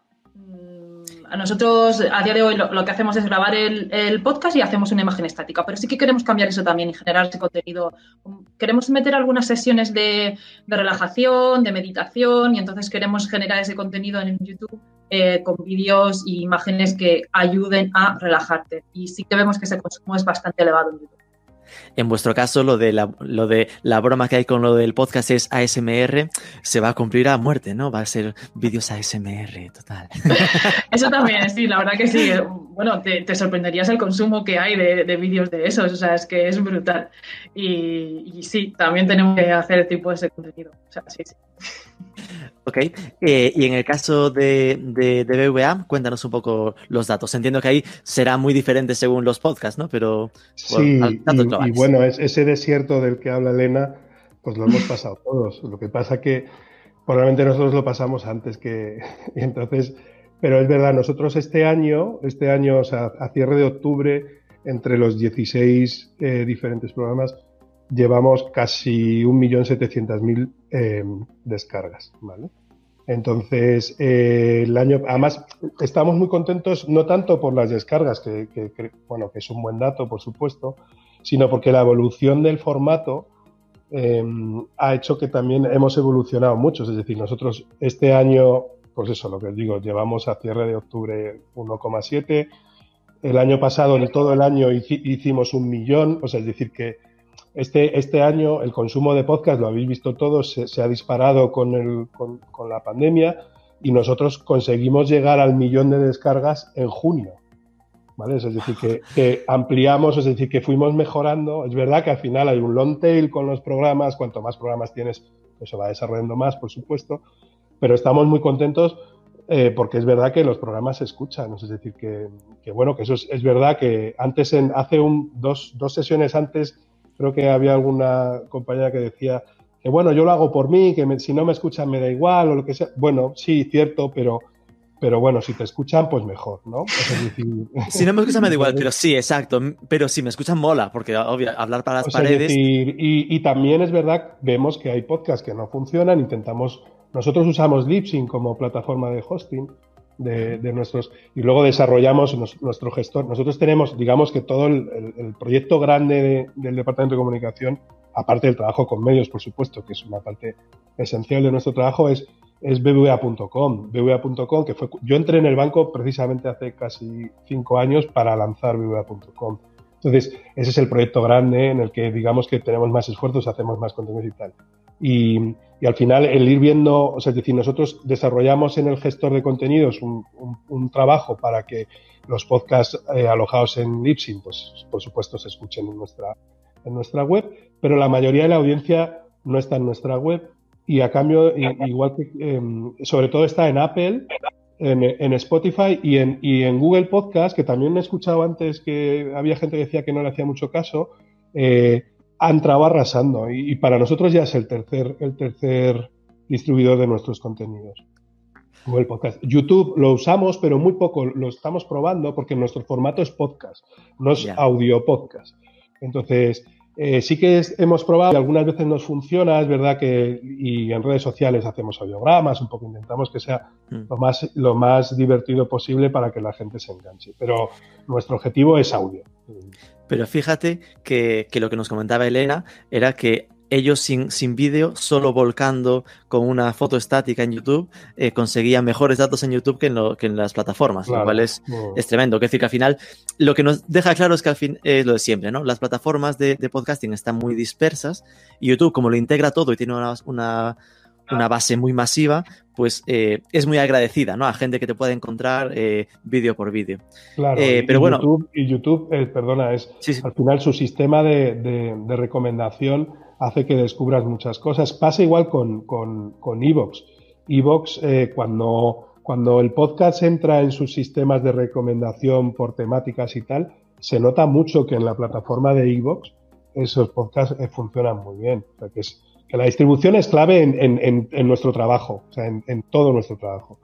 nosotros a día de hoy lo, que hacemos es grabar el, podcast y hacemos una imagen estática, pero sí que queremos cambiar eso también y generar ese contenido. Queremos meter algunas sesiones de, relajación, de meditación y entonces queremos generar ese contenido en YouTube eh, con vídeos y imágenes que ayuden a relajarte. Y sí que vemos que ese consumo es bastante elevado en YouTube. En vuestro caso, lo de, la, lo de la broma que hay con lo del podcast es ASMR, se va a cumplir a muerte, ¿no? Va a ser vídeos ASMR, total. Eso también, sí, la verdad que sí. Bueno, te, sorprenderías el consumo que hay de, vídeos de esos, o sea, es que es brutal. Y, sí, también tenemos que hacer tipo de contenido. O sea, sí, sí. Ok, eh, y en el caso de, de, BVA, cuéntanos un poco los datos. Entiendo que ahí será muy diferente según los podcasts, ¿no? Pero sí, y, bueno, ese desierto del que habla Elena, pues lo hemos pasado todos. Lo que pasa que probablemente nosotros lo pasamos antes que... Y entonces, pero es verdad, nosotros este año, este año, o sea, a cierre de octubre, entre los 16 eh, diferentes programas, llevamos casi 1.700.000 eh, descargas, ¿vale? Entonces, eh, el año, además, estamos muy contentos, no tanto por las descargas, que, bueno, que es un buen dato, por supuesto, sino porque la evolución del formato eh, ha hecho que también hemos evolucionado mucho. Es decir, nosotros este año, pues eso, lo que os digo, llevamos a cierre de octubre 1,7. El año pasado, en todo el año, hicimos un millón, o sea, es decir, que este, este año el consumo de podcast, lo habéis visto todos, se, ha disparado con, el, con, la pandemia y nosotros conseguimos llegar al millón de descargas en junio. ¿Vale? Es decir, que, ampliamos, es decir, que fuimos mejorando. Es verdad que al final hay un long tail con los programas, cuanto más programas tienes, pues se va desarrollando más, por supuesto, pero estamos muy contentos eh, porque es verdad que los programas se escuchan. Es decir, que, bueno, que eso es, verdad que antes, en, hace un, dos, dos sesiones antes, creo que había alguna compañera que decía que bueno, yo lo hago por mí, que si no me escuchan me da igual o lo que sea. Bueno, sí, cierto, pero, pero bueno, si te escuchan, pues mejor, ¿no? si no me escuchan me da igual, pero sí, exacto. Pero si me escuchan mola, porque obvio, hablar para las paredes. y, y, también es verdad, vemos que hay podcasts que no funcionan, intentamos, nosotros usamos Lipsyn como plataforma de hosting de, nuestros y luego desarrollamos nuestro gestor. Nosotros tenemos, digamos que todo el, proyecto grande del Departamento de Comunicación, aparte del trabajo con medios, por supuesto, que es una parte esencial de nuestro trabajo, es, es BBVA.com. BBVA.com, que fue, yo entré en el banco precisamente hace casi cinco años para lanzar BBVA.com. Entonces, ese es el proyecto grande en el que digamos que tenemos más esfuerzos, hacemos más contenidos y tal. Y, y al final el ir viendo, o sea, es decir, nosotros desarrollamos en el gestor de contenidos un, un, trabajo para que los podcasts eh, alojados en Lipsyn, pues por supuesto se escuchen en nuestra, en nuestra web, pero la mayoría de la audiencia no está en nuestra web y a cambio, igual que, em, sobre todo está en Apple, en, en, Spotify y en, y en Google Podcast, que también he escuchado antes que había gente que decía que no le hacía mucho caso. Eh, ha entrado arrasando y, para nosotros ya es el tercer, el tercer distribuidor de nuestros contenidos. Google Podcast. YouTube lo usamos, pero muy poco. Lo estamos probando porque nuestro formato es podcast, no es audio podcast. Entonces, eh, sí que hemos probado y algunas veces nos funciona, es verdad que y en redes sociales hacemos audiogramas, un poco intentamos que sea mm. lo, más, lo más divertido posible para que la gente se enganche, pero nuestro objetivo es audio. Pero fíjate que, que lo que nos comentaba Elena era que ellos sin, sin vídeo, solo volcando con una foto estática en YouTube, eh, conseguían mejores datos en YouTube que en, lo, que en las plataformas, lo cual es, es tremendo. Es decir, que al final, lo que nos deja claro es que al fin es lo de siempre, ¿no? Las plataformas de, podcasting están muy dispersas y YouTube, como lo integra todo y tiene una, una, una base muy masiva, pues eh, es muy agradecida, ¿no? A gente que te puede encontrar eh, vídeo por vídeo. Claro, pero bueno. YouTube, y YouTube, perdona, es al final su sistema de, de, de recomendación hace que descubras muchas cosas. Pasa igual con, con, con Evox. Evox, eh, cuando, cuando el podcast entra en sus sistemas de recomendación por temáticas y tal, se nota mucho que en la plataforma de Evox esos podcasts eh, funcionan muy bien. O sea, que, es, que la distribución es clave en, en, en nuestro trabajo, o sea, en, todo nuestro trabajo.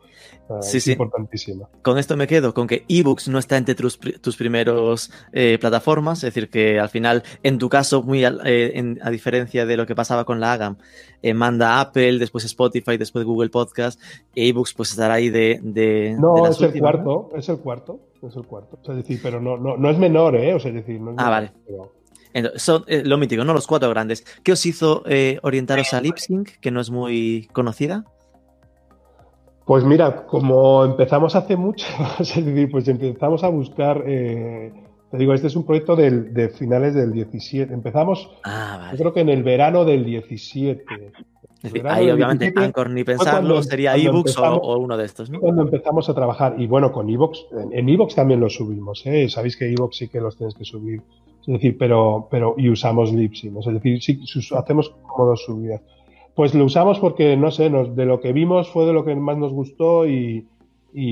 sí, sí. importantísima. Con esto me quedo, con que ebooks no está entre tus, tus primeros eh, plataformas, es decir, que al final, en tu caso, muy eh, a diferencia de lo que pasaba con la AGAM, eh, manda Apple, después Spotify, después Google Podcast, e ebooks pues estará ahí de... de no, es, el cuarto, es el cuarto, es el cuarto, es decir, pero no, no, no es menor, ¿eh? O sea, es decir, no es ah, vale. Son lo mítico, ¿no? Los cuatro grandes. ¿Qué os hizo orientaros a LipSync, que no es muy conocida? Pues mira, como empezamos hace mucho, es decir, pues empezamos a buscar, eh, te digo, este es un proyecto de finales del 17. Empezamos, ah, yo creo que en el verano del 17. ahí obviamente Anchor ni pensarlo, sería Evox o, uno de estos, ¿no? Cuando empezamos a trabajar, y bueno, con Evox, en Evox también lo subimos, ¿eh? Sabéis que Evox sí que los tienes que subir, es decir, pero, pero y usamos Lipsyn, es decir, sí, hacemos como dos subidas. Pues lo usamos porque, no sé, nos, de lo que vimos fue de lo que más nos gustó y,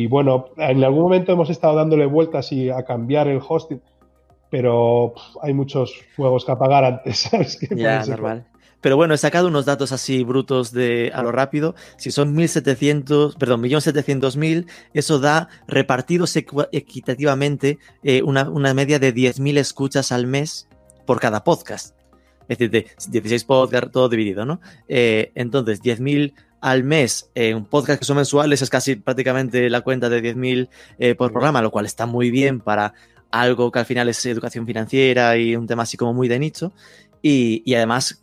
bueno, en algún momento hemos estado dándole vueltas y a cambiar el hosting, pero hay muchos juegos que apagar antes, ¿sabes? ya, normal. Pero bueno, he sacado unos datos así brutos de a lo rápido. Si son 1.700, perdón, 1.700.000, eso da repartidos equitativamente eh, una, una media de 10.000 escuchas al mes por cada podcast. Es decir, de 16 podcasts, todo dividido, ¿no? Eh, entonces, 10.000 al mes en un podcast que son mensuales es casi prácticamente la cuenta de 10.000 eh, por programa, lo cual está muy bien para algo que al final es educación financiera y un tema así como muy de nicho. Y, además,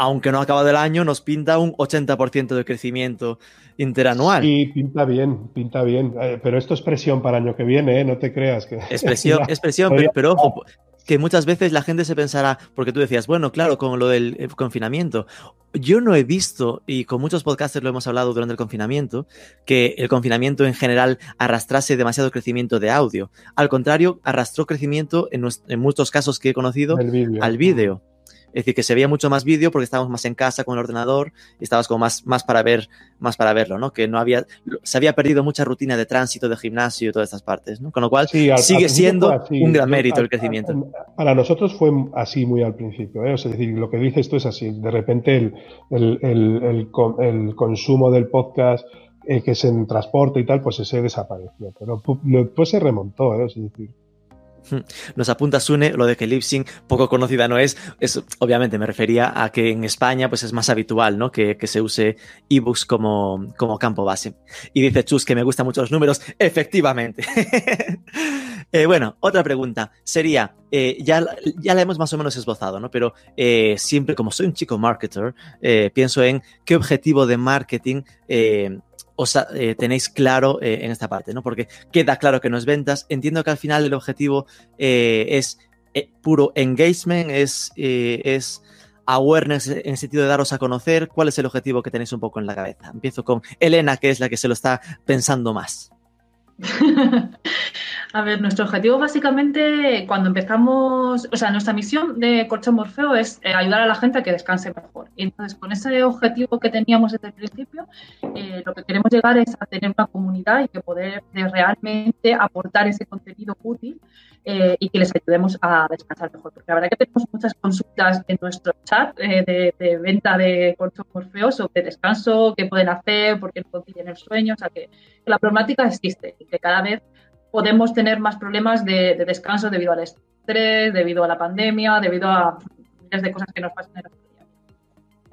aunque no ha acabado el año, nos pinta un 80% de crecimiento interanual. Sí, pinta bien, pinta bien. Eh, pero esto es presión para el año que viene, no te creas que. Expresión, expresión, pero, ojo, que muchas veces la gente se pensará, porque tú decías, bueno, claro, con lo del eh, confinamiento. Yo no he visto, y con muchos podcasters lo hemos hablado durante el confinamiento, que el confinamiento en general arrastrase demasiado crecimiento de audio. Al contrario, arrastró crecimiento en, en muchos casos que he conocido al vídeo. Es decir, que se veía mucho más vídeo porque estábamos más en casa con el ordenador y estabas como más, más para ver, más para verlo, ¿no? Que no había, se había perdido mucha rutina de tránsito, de gimnasio y todas estas partes, ¿no? Con lo cual sigue siendo un gran mérito el crecimiento. para nosotros fue así muy al principio, ¿eh? es decir, lo que dice esto es así. De repente el, el, el, el consumo del podcast eh, que es en transporte y tal, pues ese desapareció. Pero después se remontó, ¿eh? es decir. Nos apunta Sune lo de que Lipsync poco conocida no es. es. Obviamente me refería a que en España pues es más habitual ¿no? que, se use ebooks como, como campo base. Y dice Chus que me gustan mucho los números. Efectivamente. Eh, bueno, otra pregunta sería, eh, ya, ya la hemos más o menos esbozado, ¿no? Pero eh, siempre, como soy un chico marketer, pienso en qué objetivo de marketing os eh, tenéis claro eh, en esta parte, ¿no? Porque queda claro que no es ventas. Entiendo que al final el objetivo eh, es puro engagement, es, es awareness en el sentido de daros a conocer. ¿Cuál es el objetivo que tenéis un poco en la cabeza? Empiezo con Elena, que es la que se lo está pensando más. A ver, nuestro objetivo básicamente cuando empezamos, o sea, nuestra misión de Colchón Morfeo es eh, ayudar a la gente a que descanse mejor. Entonces, con ese objetivo que teníamos desde el principio, eh, lo que queremos llegar es a tener una comunidad y que poder realmente aportar ese contenido útil eh, y que les ayudemos a descansar mejor. Porque la verdad que tenemos muchas consultas en nuestro chat de, venta de Colchón Morfeo sobre descanso, qué pueden hacer, por qué no concilian el sueño. O sea, que la problemática existe que cada vez podemos tener más problemas de, descanso debido al estrés, debido a la pandemia, debido a miles de cosas que nos pasan en la vida.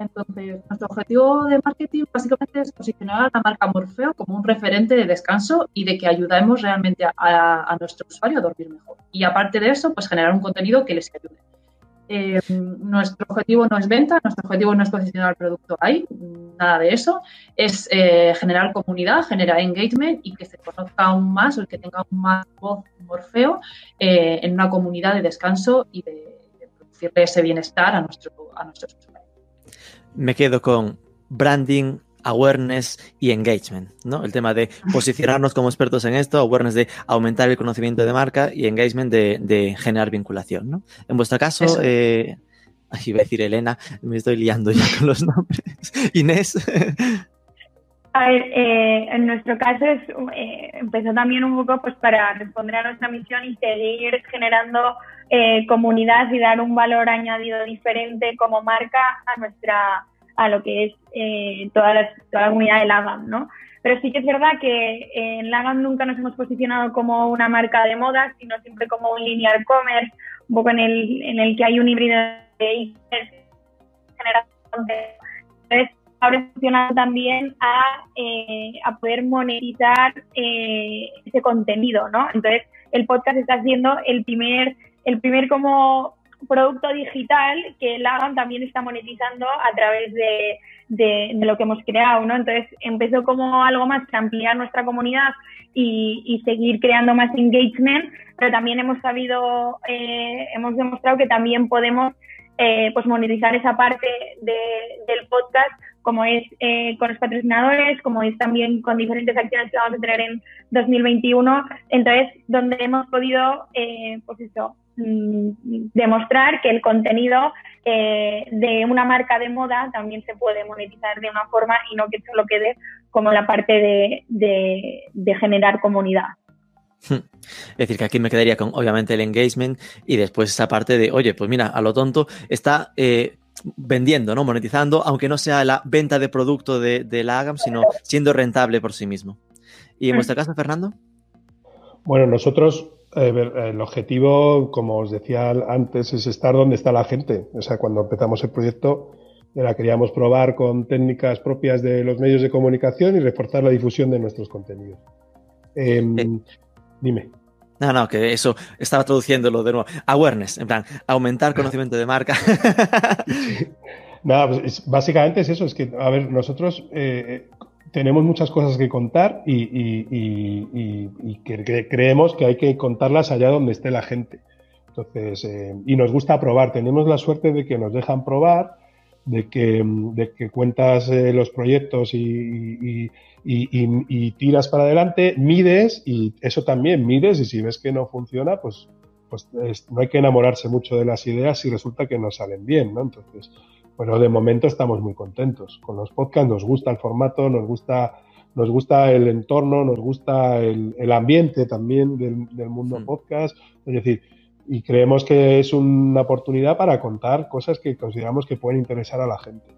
Entonces, nuestro objetivo de marketing básicamente es posicionar a la marca Morfeo como un referente de descanso y de que ayudemos realmente a, a nuestro usuario a dormir mejor. Y aparte de eso, pues generar un contenido que les ayude. Eh, nuestro objetivo no es venta, nuestro objetivo no es posicionar el producto ahí, nada de eso. Es eh, generar comunidad, generar engagement y que se conozca aún más o que tenga aún más voz Morfeo eh, en una comunidad de descanso y de, de producirle ese bienestar a, nuestro, a nuestros usuarios. Me quedo con branding, awareness y engagement, ¿no? El tema de posicionarnos como expertos en esto, awareness de aumentar el conocimiento de marca y engagement de, de generar vinculación, ¿no? En vuestro caso, eh, iba a decir Elena, me estoy liando ya con los nombres. Inés. A ver, eh, en nuestro caso es, eh, empezó también un poco pues para responder a nuestra misión y seguir generando eh, comunidad y dar un valor añadido diferente como marca a nuestra a lo que es toda, la, toda, la, comunidad de Lagam, ¿no? Pero sí que es verdad que en Lagam nunca nos hemos posicionado como una marca de moda, sino siempre como un linear commerce, un poco en el, en el que hay un híbrido de e-commerce Entonces, ahora funcionado también a, eh, a poder monetizar eh, ese contenido, ¿no? Entonces, el podcast está siendo el primer, el primer como producto digital que Lagan también está monetizando a través de, de, de, lo que hemos creado, ¿no? Entonces empezó como algo más que ampliar nuestra comunidad y, y seguir creando más engagement, pero también hemos sabido, eh, hemos demostrado que también podemos eh, pues monetizar esa parte de, del podcast como es eh, con los patrocinadores, como es también con diferentes acciones que vamos a tener en 2021. Entonces, donde hemos podido, eh, pues eso, mmm, demostrar que el contenido eh, de una marca de moda también se puede monetizar de una forma y no que solo quede como la parte de, de, de generar comunidad. Es decir, que aquí me quedaría con obviamente el engagement y después esa parte de, oye, pues mira, a lo tonto está eh, vendiendo, ¿no? Monetizando, aunque no sea la venta de producto de, de la AGAM, sino siendo rentable por sí mismo. ¿Y en vuestra casa, Fernando? Bueno, nosotros eh, el objetivo, como os decía antes, es estar donde está la gente. O sea, cuando empezamos el proyecto, la queríamos probar con técnicas propias de los medios de comunicación y reforzar la difusión de nuestros contenidos. Eh, eh. Dime. No, no, que eso estaba traduciéndolo de nuevo. Awareness, en plan, aumentar conocimiento de marca. sí. Nada, pues básicamente es eso, es que, a ver, nosotros eh, tenemos muchas cosas que contar y, y, y, y que creemos que hay que contarlas allá donde esté la gente. Entonces, eh, y nos gusta probar, tenemos la suerte de que nos dejan probar, de que, de que cuentas eh, los proyectos y, y, tiras para adelante, mides y eso también mides y si ves que no funciona, pues, pues es, no hay que enamorarse mucho de las ideas si resulta que no salen bien, ¿no? Entonces, bueno, de momento estamos muy contentos. Con los podcasts nos gusta el formato, nos gusta, nos gusta el entorno, nos gusta el, el ambiente también del, del mundo mm. podcast. Es decir, y creemos que es una oportunidad para contar cosas que consideramos que pueden interesar a la gente.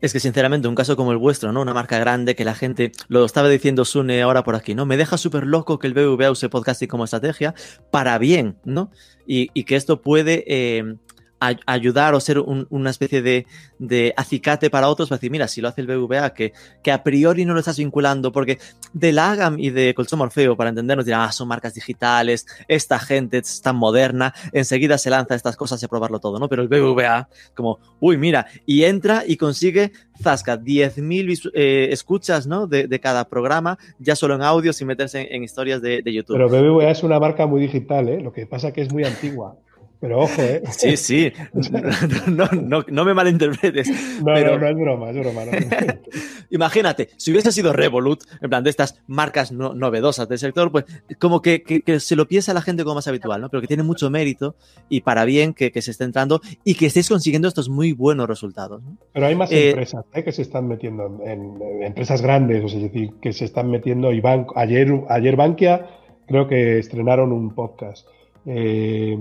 Es que sinceramente, un caso como el vuestro, ¿no? Una marca grande que la gente, lo estaba diciendo Sune ahora por aquí, ¿no? Me deja súper loco que el BBVA use podcasting como estrategia para bien, ¿no? Y, y que esto puede eh, a, ayudar o ser un, una especie de, acicate para otros para decir, mira, si lo hace el BVA, que, a priori no lo estás vinculando, porque de la AGAM y de Colchón Morfeo, para entendernos, dirán, ah, son marcas digitales, esta gente es tan moderna, enseguida se lanza estas cosas y a probarlo todo, ¿no? Pero el BVA, como, uy, mira, y entra y consigue, zasca, 10.000 eh, escuchas, ¿no? De, cada programa, ya solo en audio, sin meterse en, historias de, YouTube. Pero BBVA es una marca muy digital, ¿eh? Lo que pasa que es muy antigua. Pero ojo, ¿eh? Sí, sí. No, no, no me malinterpretes. No, pero... no, no es broma, es broma. No. Imagínate, si hubiese sido Revolut, en plan de estas marcas no, novedosas del sector, pues como que, que, que, se lo piensa la gente como más habitual, ¿no? Pero que tiene mucho mérito y para bien que, que se esté entrando y que estéis consiguiendo estos muy buenos resultados. Pero hay más eh, empresas ¿eh? que se están metiendo, en, en, empresas grandes, o sea, es decir, que se están metiendo y banco, ayer, ayer Bankia creo que estrenaron un podcast. Eh,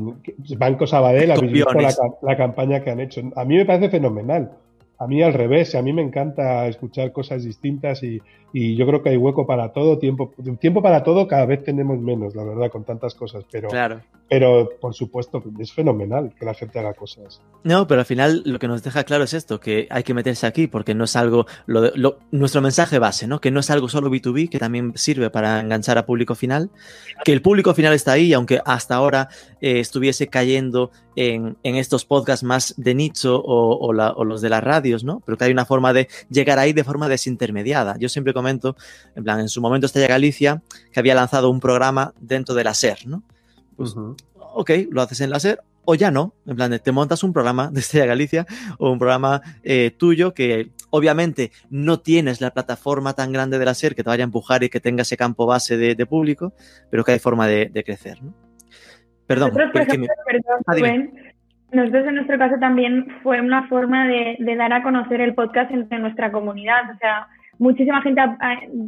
Banco Sabadell, habéis visto la, la, campaña que han hecho. A mí me parece fenomenal. A mí al revés, a mí me encanta escuchar cosas distintas y, y, yo creo que hay hueco para todo, tiempo, tiempo para todo cada vez tenemos menos, la verdad, con tantas cosas, pero, claro. pero por supuesto es fenomenal que la gente haga cosas. No, pero al final lo que nos deja claro es esto, que hay que meterse aquí porque no es algo, lo, lo, nuestro mensaje base, ¿no? que no es algo solo B2B, que también sirve para enganchar a público final, que el público final está ahí, aunque hasta ahora eh, estuviese cayendo en, en, estos podcasts más de nicho o, o, la, o los de las radios, ¿no? Pero que hay una forma de llegar ahí de forma desintermediada. Yo siempre comento, en plan, en su momento Estella Galicia, que había lanzado un programa dentro de la SER, ¿no? Pues, uh -huh. ok, lo haces en la SER o ya no, en plan, te montas un programa de Estrella Galicia o un programa eh, tuyo que obviamente no tienes la plataforma tan grande de la SER que te vaya a empujar y que tenga ese campo base de, de público, pero que hay forma de, de crecer, ¿no? Perdón. Nosotros, por ejemplo, me... perdón, ah, Rubén, nosotros en nuestro caso también fue una forma de, de, dar a conocer el podcast entre nuestra comunidad. O sea, muchísima gente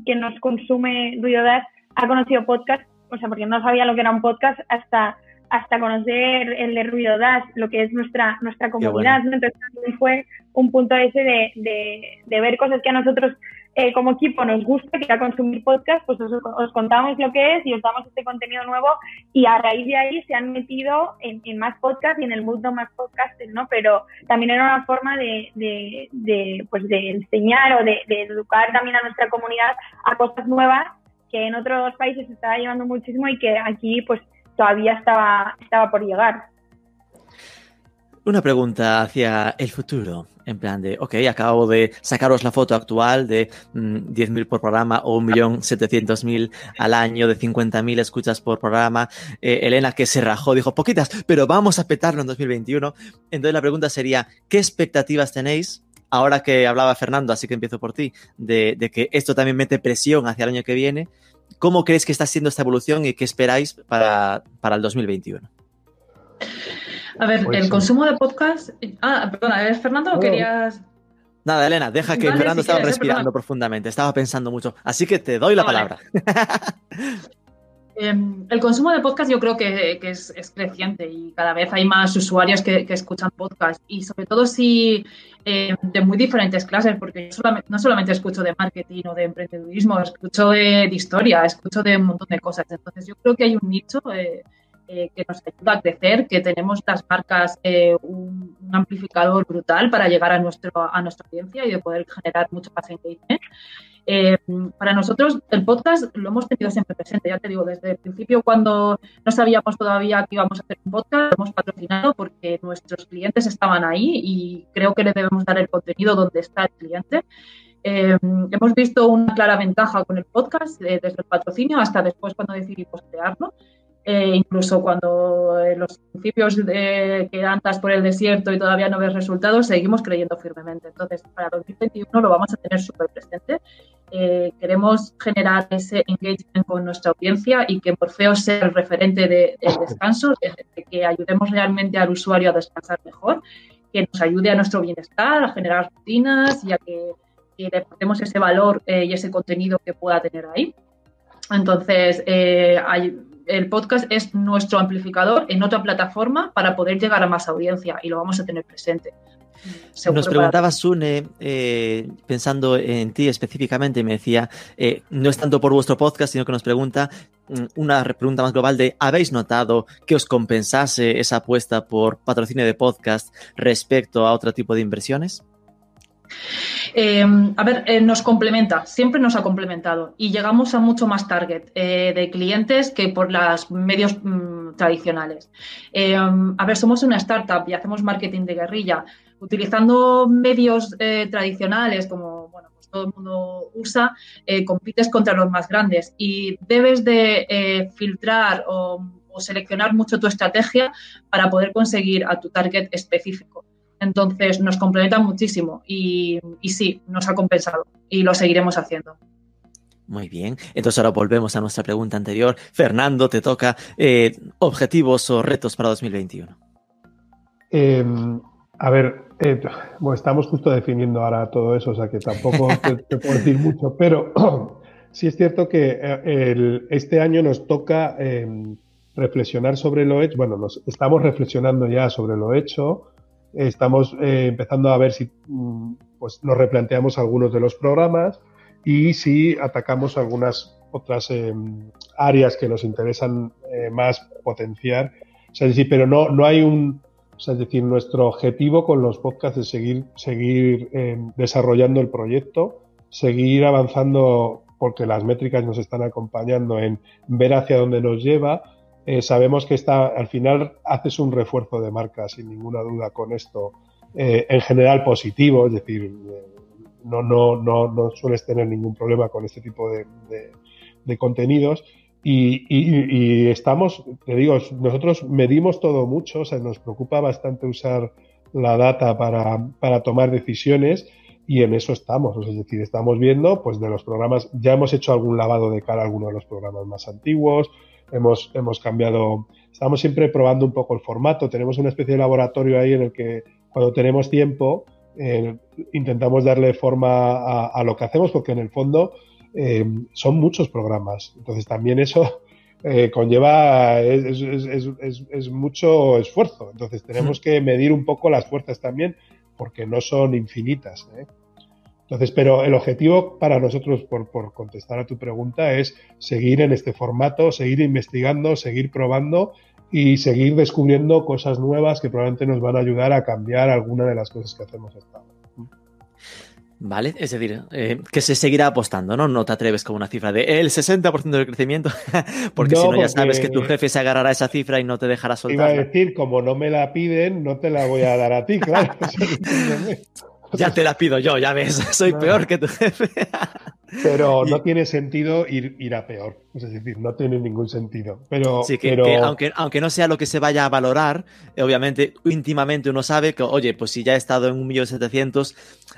que nos consume Ruido Das ha conocido podcast, o sea, porque no sabía lo que era un podcast hasta hasta conocer el de Ruido Das, lo que es nuestra nuestra comunidad. Bueno. ¿no? Entonces también fue un punto ese de, de, de ver cosas que a nosotros eh, como equipo nos gusta, que era consumir podcast, pues os, os, contamos lo que es y os damos este contenido nuevo y a raíz de ahí se han metido en, en más podcast y en el mundo más podcasting, ¿no? Pero también era una forma de, de, de pues de enseñar o de, de, educar también a nuestra comunidad a cosas nuevas que en otros países se estaba llevando muchísimo y que aquí pues todavía estaba, estaba por llegar. Una pregunta hacia el futuro. En plan de, ok, acabo de sacaros la foto actual de mmm, 10.000 por programa o 1.700.000 al año, de 50.000 escuchas por programa. Eh, Elena, que se rajó, dijo, poquitas, pero vamos a petarlo en 2021. Entonces la pregunta sería, ¿qué expectativas tenéis? Ahora que hablaba Fernando, así que empiezo por ti, de, que esto también mete presión hacia el año que viene. ¿Cómo crees que está siendo esta evolución y qué esperáis para, para el 2021? A ver, pues el sí. consumo de podcast. Ah, perdona, ¿eres Fernando o querías.? Nada, Elena, deja que vale, Fernando si estaba quieres, respirando eh, profundamente, estaba pensando mucho. Así que te doy la vale. palabra. eh, el consumo de podcast yo creo que, que es, es, creciente y cada vez hay más usuarios que, que escuchan podcast y sobre todo si eh, de muy diferentes clases, porque yo solamente, no solamente escucho de marketing o de emprendedurismo, escucho de, de, historia, escucho de un montón de cosas. Entonces yo creo que hay un nicho eh, que nos ayuda a crecer, que tenemos las marcas eh, un, amplificador brutal para llegar a, nuestro, a nuestra audiencia y de poder generar mucho más engagement. Eh, para nosotros el podcast lo hemos tenido siempre presente, ya te digo, desde el principio cuando no sabíamos todavía que íbamos a hacer un podcast, lo hemos patrocinado porque nuestros clientes estaban ahí y creo que le debemos dar el contenido donde está el cliente. Eh, hemos visto una clara ventaja con el podcast desde el patrocinio hasta después cuando decidimos crearlo. Eh, incluso cuando en los principios de que andas por el desierto y todavía no ves resultados, seguimos creyendo firmemente. Entonces, para 2021 lo vamos a tener súper presente. Eh, queremos generar ese engagement con nuestra audiencia y que Morfeo sea el referente del de descanso, de, de, que ayudemos realmente al usuario a descansar mejor, que nos ayude a nuestro bienestar, a generar rutinas y a que, que le aportemos ese valor eh, y ese contenido que pueda tener ahí. Entonces, eh, hay, el podcast es nuestro amplificador en otra plataforma para poder llegar a más audiencia y lo vamos a tener presente. Seguro Nos preguntaba para... Sune, eh, pensando en ti específicamente, me decía, eh, no es tanto por vuestro podcast, sino que nos pregunta mm, una pregunta más global de, ¿habéis notado que os compensase esa apuesta por patrocinio de podcast respecto a otro tipo de inversiones? Eh, a ver, eh, nos complementa, siempre nos ha complementado y llegamos a mucho más target eh, de clientes que por los medios mmm, tradicionales. Eh, a ver, somos una startup y hacemos marketing de guerrilla. Utilizando medios eh, tradicionales como, bueno, pues todo el mundo usa, compites contra los más grandes y debes de filtrar o seleccionar mucho tu estrategia para poder conseguir a tu target específico. Entonces nos complementa muchísimo y, y sí, nos ha compensado y lo seguiremos haciendo. Muy bien. Entonces ahora volvemos a nuestra pregunta anterior. Fernando, te toca eh, objetivos o retos para 2021. Em, a ver, eh, bueno, estamos justo definiendo ahora todo eso, o sea que tampoco te, puedo decir mucho, pero sí es cierto que eh, este año nos toca em, reflexionar sobre lo hecho. Bueno, nos estamos reflexionando ya sobre lo hecho. Estamos empezando a ver si mm, pues, nos replanteamos algunos de los programas y si atacamos algunas otras em, áreas que nos interesan eh, más potenciar. Es decir, pero no, no hay un, es decir, nuestro objetivo con los podcasts es seguir, seguir em, desarrollando el proyecto, seguir avanzando porque las métricas nos están acompañando en ver hacia dónde nos lleva. Eh, sabemos que está, al final haces un refuerzo de marca sin ninguna duda con esto, eh, en general positivo, es decir, no, no, no, no sueles tener ningún problema con este tipo de, contenidos. Y, estamos, te digo, nosotros medimos todo mucho, o sea, nos preocupa bastante usar la data para, para tomar decisiones y en eso estamos, es decir, estamos viendo, pues de los programas, ya hemos hecho algún lavado de cara a algunos de los programas más antiguos, hemos, hemos cambiado, estamos siempre probando un poco el formato, tenemos una especie de laboratorio ahí en el que cuando tenemos tiempo, eh, intentamos darle forma a, lo que hacemos porque en el fondo eh, son muchos programas. Entonces también eso eh, conlleva, es, mucho esfuerzo. Entonces tenemos que medir un poco las fuerzas también porque no son infinitas. Entonces, pero el objetivo para nosotros, por, por, contestar a tu pregunta, es seguir en este formato, seguir investigando, seguir probando y seguir descubriendo cosas nuevas que probablemente nos van a ayudar a cambiar alguna de las cosas que hacemos hasta ahora. Vale, es decir, eh, que se seguirá apostando, ¿no? No te atreves con una cifra de el 60% del crecimiento, porque si no ya sabes que tu jefe se agarrará a esa cifra y no te dejará soltar. Iba a decir, como no me la piden, no te la voy a dar a ti, claro. Ya te la pido yo, ya ves, soy peor que tu jefe. Pero no tiene sentido ir, ir a peor. Es decir, no tiene ningún sentido. Pero, sí, que, pero... aunque, aunque no sea lo que se vaya a valorar, eh, obviamente, íntimamente uno sabe que, oye, pues si ya he estado en un millón setecientos,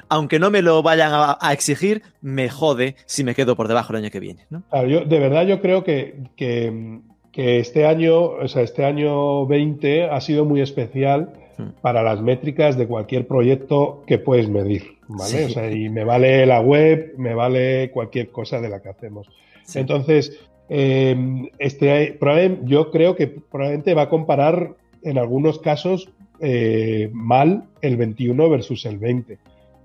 aunque no me lo vayan a, exigir, me jode si me quedo por debajo el año que viene. ¿no? Claro, yo, de verdad yo creo que, que, que este año, o sea, este año 20 ha sido muy especial. Para las métricas de cualquier proyecto que puedes medir. ¿vale? O sea, y me vale la web, me vale cualquier cosa de la que hacemos. Entonces, eh, este, yo creo que probablemente va a comparar en algunos casos eh, mal el 21 versus el 20,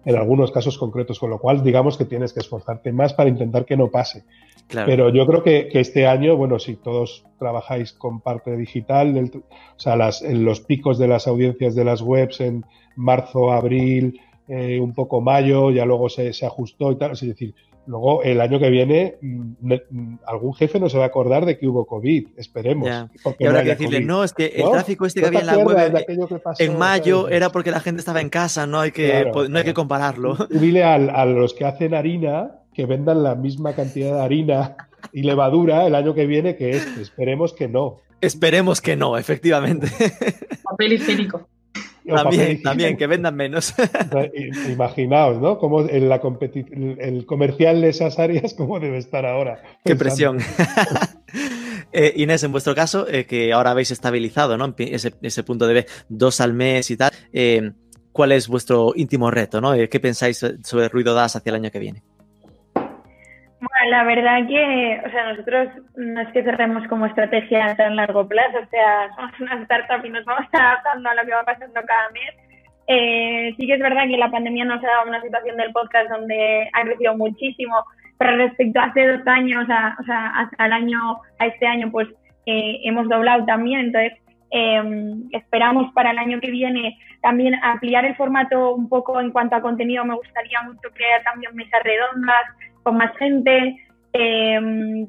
en algunos casos concretos, con lo cual digamos que tienes que esforzarte más para intentar que no pase. Pero yo creo que, este año, bueno, si todos trabajáis con parte digital, o sea, las, en los picos de las audiencias de las webs en marzo, abril, eh, un poco mayo, ya luego se, se, ajustó y tal. Es decir, luego el año que viene mm, mm, algún jefe no se va a acordar de que hubo COVID, esperemos. Y habrá que decirle, no, es que el tráfico este que había en la web en mayo era porque la gente estaba en casa, no hay que, no hay que compararlo. dile a, a los que hacen harina que vendan la misma cantidad de harina y levadura el año que viene que este. Esperemos que no. Esperemos que no, efectivamente. Papel higiénico. También, también, que vendan menos. Imaginaos, ¿no? Como en la el comercial de esas áreas, ¿cómo debe estar ahora? Qué presión. Eh, Inés, en vuestro caso, eh, que ahora habéis estabilizado, ¿no? Ese, ese, punto de B, dos al mes y tal. Eh, ¿Cuál es vuestro íntimo reto, ¿no? ¿Qué pensáis sobre Ruido Das hacia el año que viene? Bueno, la verdad que, o sea, nosotros no es que cerremos como estrategia a tan largo plazo, o sea, somos una startup y nos vamos adaptando a lo que va pasando cada mes. Eh, sí que es verdad que la pandemia nos ha dado una situación del podcast donde ha crecido muchísimo, pero respecto a hace dos años, o sea, hasta el año, a este año, pues eh, hemos doblado también, entonces eh, esperamos para el año que viene también ampliar el formato un poco en cuanto a contenido. Me gustaría mucho crear también mesas redondas, con más gente, eh,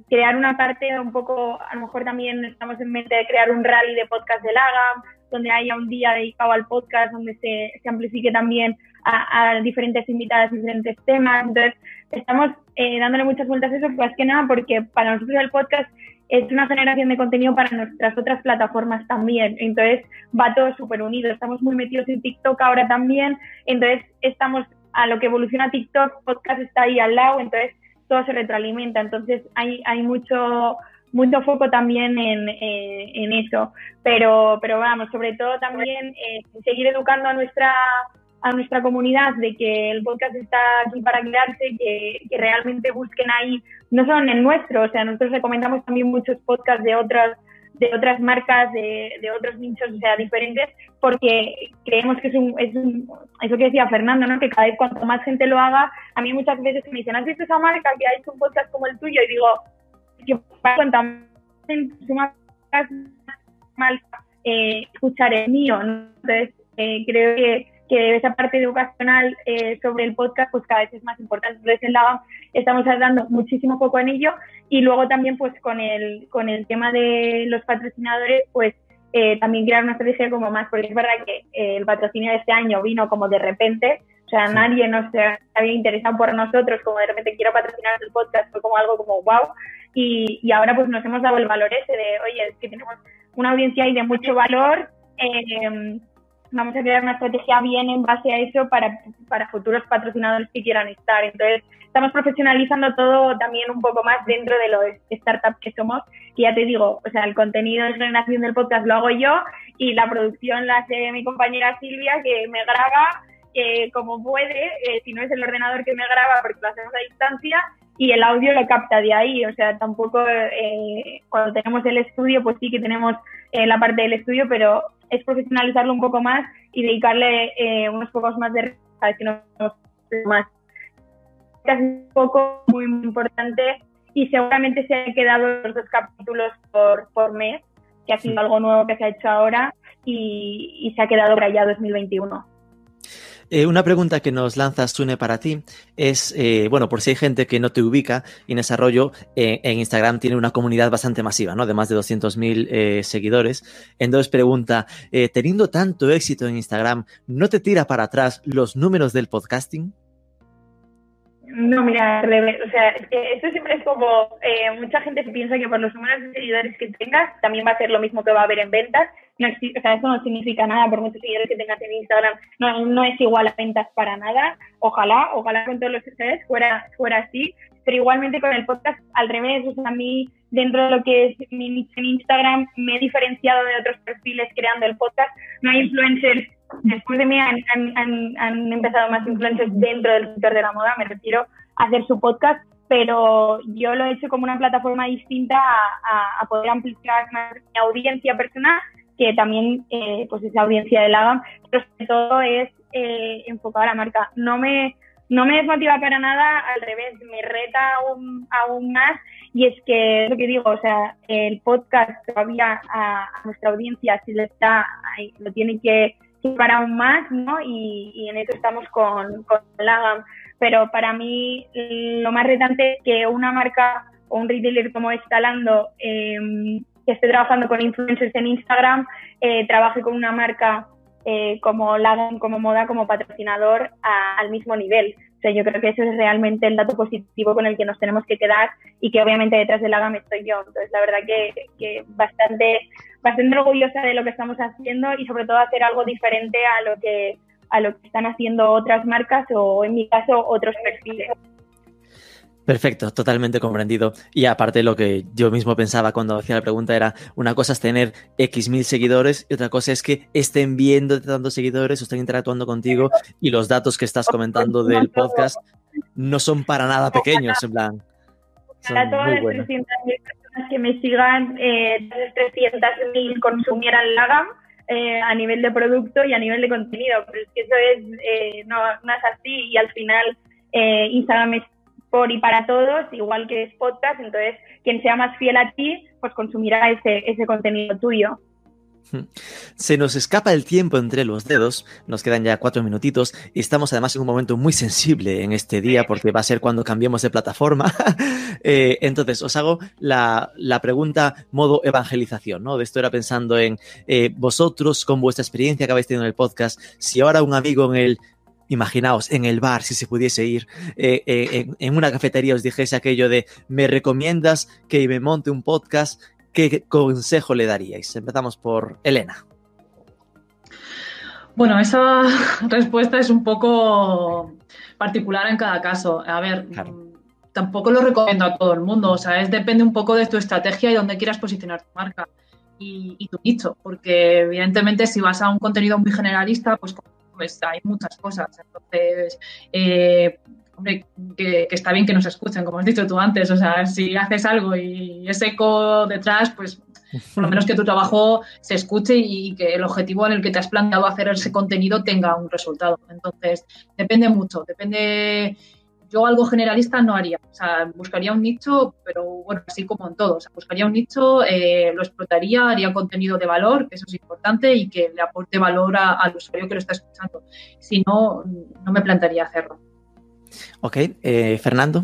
crear una parte un poco, a lo mejor también estamos en mente de crear un rally de podcast del AGAM, donde haya un día dedicado al podcast, donde se, se amplifique también a, diferentes invitadas, diferentes temas. Entonces, estamos eh, dándole muchas vueltas a eso, más que nada porque para nosotros el podcast es una generación de contenido para nuestras otras plataformas también. Entonces va todo súper unido. Estamos muy metidos en TikTok ahora también. Entonces estamos a lo que evoluciona TikTok, podcast está ahí al lado. Entonces todo se retroalimenta. Entonces hay, hay mucho mucho foco también en, eh, en eso. Pero, pero vamos, sobre todo también eh, seguir educando a nuestra a nuestra comunidad de que el podcast está aquí para quedarse, que, que realmente busquen ahí, no solo en el nuestro, o sea, nosotros recomendamos también muchos podcasts de otras de otras marcas, de, de otros nichos, o sea, diferentes, porque creemos que es un, es un, eso que decía Fernando, ¿no? Que cada vez cuanto más gente lo haga, a mí muchas veces me dicen, ¿has visto esa marca que ha hecho un podcast como el tuyo? Y digo, que cuanto más mal eh, escuchar el mío, ¿no? Entonces, eh, creo que que esa parte educacional eh, sobre el podcast pues cada vez es más importante. Entonces en la estamos dando muchísimo foco en ello y luego también pues con el, con el tema de los patrocinadores pues eh, también crear una estrategia como más, porque es verdad que eh, el patrocinio de este año vino como de repente, o sea, nadie nos había interesado por nosotros, como de repente quiero patrocinar el podcast, fue como algo como wow, y, y ahora pues nos hemos dado el valor ese de, oye, es que tenemos una audiencia ahí de mucho valor, eh, vamos a crear una estrategia bien en base a eso para, para futuros patrocinadores que quieran estar. Entonces, estamos profesionalizando todo también un poco más dentro de los startups que somos, que ya te digo, o sea, el contenido de generación del podcast lo hago yo y la producción la hace mi compañera Silvia, que me graba eh, como puede, eh, si no es el ordenador que me graba porque lo hacemos a distancia, y el audio lo capta de ahí, o sea, tampoco eh, cuando tenemos el estudio, pues sí que tenemos la parte del estudio, pero es profesionalizarlo un poco más y dedicarle eh, unos pocos más de a que no más. Es un poco muy, muy importante y seguramente se han quedado los dos capítulos por, por mes, que ha sido algo nuevo que se ha hecho ahora y, y se ha quedado para ya 2021. Eh, una pregunta que nos lanza Sune para ti es, eh, bueno, por si hay gente que no te ubica, Inés Arroyo eh, en Instagram tiene una comunidad bastante masiva, ¿no? De más de 200.000 eh, seguidores. Entonces pregunta, teniendo tanto éxito en Instagram, ¿no te tira para atrás los números del podcasting? No, mira. O sea, esto siempre es como, mucha gente piensa que por los números de seguidores que tengas, también va a ser lo mismo que va a haber en ventas. No, o sea, eso no significa nada por muchos seguidores que tengas en Instagram. No, no es igual a ventas para nada. Ojalá, ojalá con todos los ustedes fuera, fuera así. Pero igualmente con el podcast, al revés. O sea, a mí, dentro de lo que es mi nicho en Instagram, me he diferenciado de otros perfiles creando el podcast. No hay influencers después de mí han, han, han, empezado más influencers dentro del sector de la moda, me refiero a hacer su podcast, pero yo lo he hecho como una plataforma distinta a, a, poder ampliar mi audiencia personal, que también eh, pues es la audiencia de la pero sobre todo es eh, enfocado a la marca. No me, no me desmotiva para nada, al revés, me reta aún, aún más y es que lo que digo, o sea, el podcast todavía a, a nuestra audiencia si le está, lo tiene que para aún más, ¿no? Y, en eso estamos con, con Lagam. Pero para mí lo más retante es que una marca o un retailer como es Talando, eh, que esté trabajando con influencers en Instagram, eh, trabaje con una marca eh, como Lagam, como Moda, como patrocinador al mismo nivel. O sea, yo creo que eso es realmente el dato positivo con el que nos tenemos que quedar y que obviamente detrás del Lagam estoy yo. Entonces, la verdad que, que bastante bastante orgullosa de lo que estamos haciendo y sobre todo hacer algo diferente a lo que a lo que están haciendo otras marcas o en mi caso otros perfiles. Perfecto, totalmente comprendido. Y aparte lo que yo mismo pensaba cuando hacía la pregunta era, una cosa es tener X mil seguidores y otra cosa es que estén viendo tantos seguidores o estén interactuando contigo y los datos que estás comentando del podcast no son para nada pequeños, en plan. Son muy buenos que me sigan, eh, 300.000 consumieran Lagam eh, a nivel de producto y a nivel de contenido. Pero es que eso es, eh, no, no, es así y al final eh, Instagram es por y para todos, igual que es podcast, entonces quien sea más fiel a ti, pues consumirá ese, ese contenido tuyo. Se nos escapa el tiempo entre los dedos, nos quedan ya cuatro minutitos y estamos además en un momento muy sensible en este día porque va a ser cuando cambiemos de plataforma. eh, entonces, os hago la, la, pregunta modo evangelización, ¿no? De esto era pensando en eh, vosotros con vuestra experiencia que habéis tenido en el podcast, si ahora un amigo en el imaginaos, en el bar, si se pudiese ir, eh, eh, en, una cafetería os dijese aquello de, ¿me recomiendas que me monte un podcast? ¿Qué consejo le daríais? Empezamos por Elena. Bueno, esa respuesta es un poco particular en cada caso. A ver, tampoco lo recomiendo a todo el mundo, o sea, es, depende un poco de tu estrategia y dónde quieras posicionar tu marca y, tu nicho, porque evidentemente si vas a un contenido muy generalista, pues, pues hay muchas cosas. Entonces, eh, hombre, que, está bien que nos escuchen, como has dicho tú antes, o sea, si haces algo y es eco detrás, pues por lo menos que tu trabajo se escuche y que el objetivo en el que te has planteado hacer ese contenido tenga un resultado. Entonces, depende mucho, depende yo algo generalista no haría. O sea, buscaría un nicho, pero bueno, así como en todo. O sea, buscaría un nicho, eh, lo explotaría, haría contenido de valor, que eso es importante, y que le aporte valor al usuario que lo está escuchando. Si no, no me plantearía hacerlo. Ok, eh, Fernando.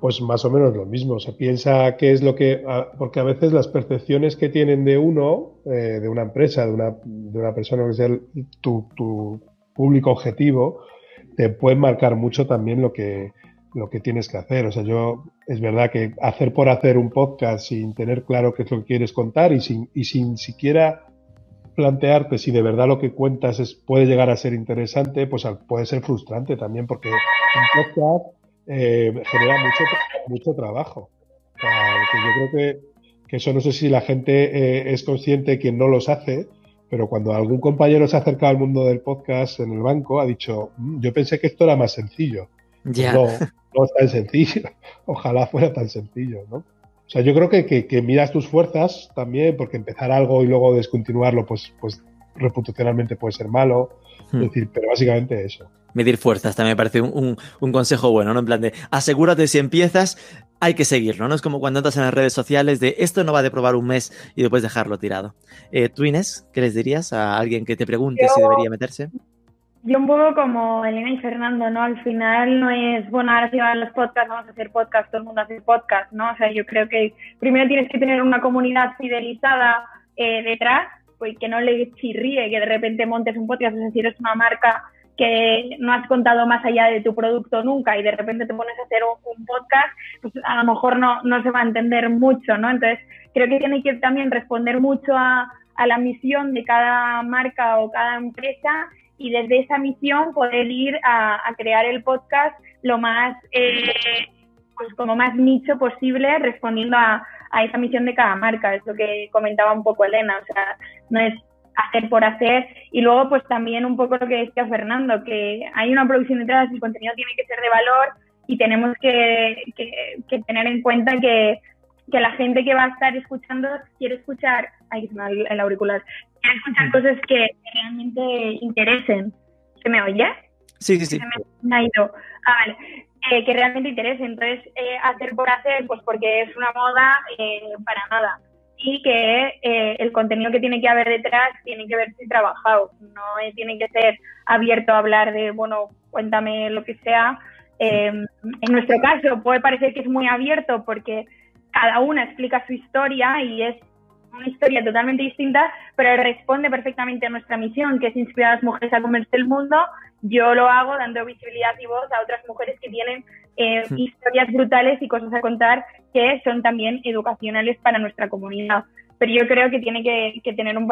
Pues más o menos lo mismo. Se piensa qué es lo que. Porque a veces las percepciones que tienen de uno, eh, de una empresa, de una, de una persona que sea tu, tu público objetivo, te pueden marcar mucho también lo que, lo que tienes que hacer. O sea, yo es verdad que hacer por hacer un podcast sin tener claro qué es lo que quieres contar y sin, y sin siquiera plantearte si de verdad lo que cuentas es, puede llegar a ser interesante, pues puede ser frustrante también porque un podcast eh, genera mucho, mucho trabajo. O sea, yo creo que, que, eso no sé si la gente eh, es consciente quien no los hace, pero cuando algún compañero se ha acercado al mundo del podcast en el banco, ha dicho, mm, yo pensé que esto era más sencillo. Ya. No, no es tan sencillo. Ojalá fuera tan sencillo, ¿no? O sea, yo creo que, que, miras tus fuerzas también, porque empezar algo y luego descontinuarlo, pues, pues reputacionalmente puede ser malo. Es hmm. decir, pero básicamente eso medir fuerzas también me parece un, consejo bueno, ¿no? En plan de asegúrate si empiezas, hay que seguirlo, ¿no? Es como cuando entras en las redes sociales de esto no va de probar un mes y después dejarlo tirado. Eh, ¿Tú, Inés, qué les dirías a alguien que te pregunte si debería meterse? Yo un poco como Elena y Fernando, ¿no? Al final no es, bueno, ahora si van los podcasts, vamos a hacer podcast, todo el mundo hace podcast, ¿no? O sea, yo creo que primero tienes que tener una comunidad fidelizada eh, detrás, pues que no le chirríe que de repente montes un podcast, es decir, es una marca que no has contado más allá de tu producto nunca y de repente te pones a hacer un, podcast, pues a lo mejor no, no se va a entender mucho, ¿no? Entonces, creo que tiene que también responder mucho a, a la misión de cada marca o cada empresa y desde esa misión poder ir a, a crear el podcast lo más, eh, pues como más nicho posible, respondiendo a, a esa misión de cada marca. Es lo que comentaba un poco Elena. O sea, no es hacer por hacer. Y luego, pues también un poco lo que decía Fernando, que hay una producción detrás, el contenido tiene que ser de valor y tenemos que, que, tener en cuenta que, que, la gente que va a estar escuchando quiere escuchar, ahí el, el auricular, quiere escuchar cosas que realmente interesen. ¿Se me oye? Sí, sí, sí. me, ha ido. Ah, vale. Eh, que realmente interese. Entonces, eh, hacer por hacer, pues porque es una moda, eh, para nada y que eh, el contenido que tiene que haber detrás tiene que verse trabajado, no tiene que ser abierto a hablar de, bueno, cuéntame lo que sea. Em, en nuestro caso puede parecer que es muy abierto porque cada una explica su historia y es una historia totalmente distinta, pero responde perfectamente a nuestra misión, que es inspirar a las mujeres a comerse el mundo. Yo lo hago dando visibilidad y voz a otras mujeres que tienen eh, historias brutales y cosas a contar que son también educacionales para nuestra comunidad. Pero yo creo que tiene que, tener un,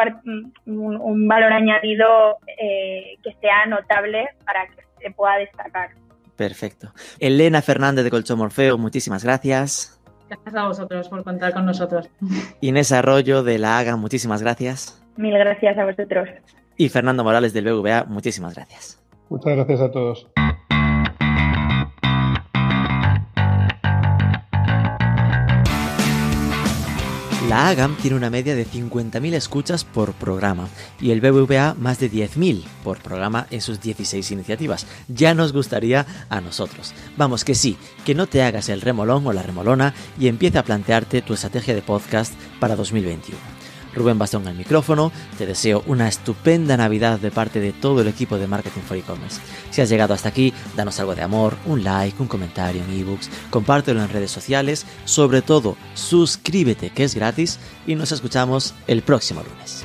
un, valor añadido eh, que sea notable para que se pueda destacar. Perfecto. Elena Fernández de Colchón Morfeo, muchísimas gracias. Gracias a vosotros por contar con nosotros. Inés Arroyo de la AGA, muchísimas gracias. Mil gracias a vosotros. Y Fernando Morales del BVA, muchísimas gracias. Muchas gracias a todos. La AGAM tiene una media de 50.000 escuchas por programa y el BBVA más de 10.000 por programa en sus 16 iniciativas. Ya nos gustaría a nosotros. Vamos que sí, que no te hagas el remolón o la remolona y empieza a plantearte tu estrategia de podcast para 2021. Rubén Bastón al micrófono, te deseo una estupenda Navidad de parte de todo el equipo de Marketing for E-Commerce. Si has llegado hasta aquí, danos algo de amor, un like, un comentario en ebooks, compártelo en redes sociales, sobre todo suscríbete que es gratis y nos escuchamos el próximo lunes.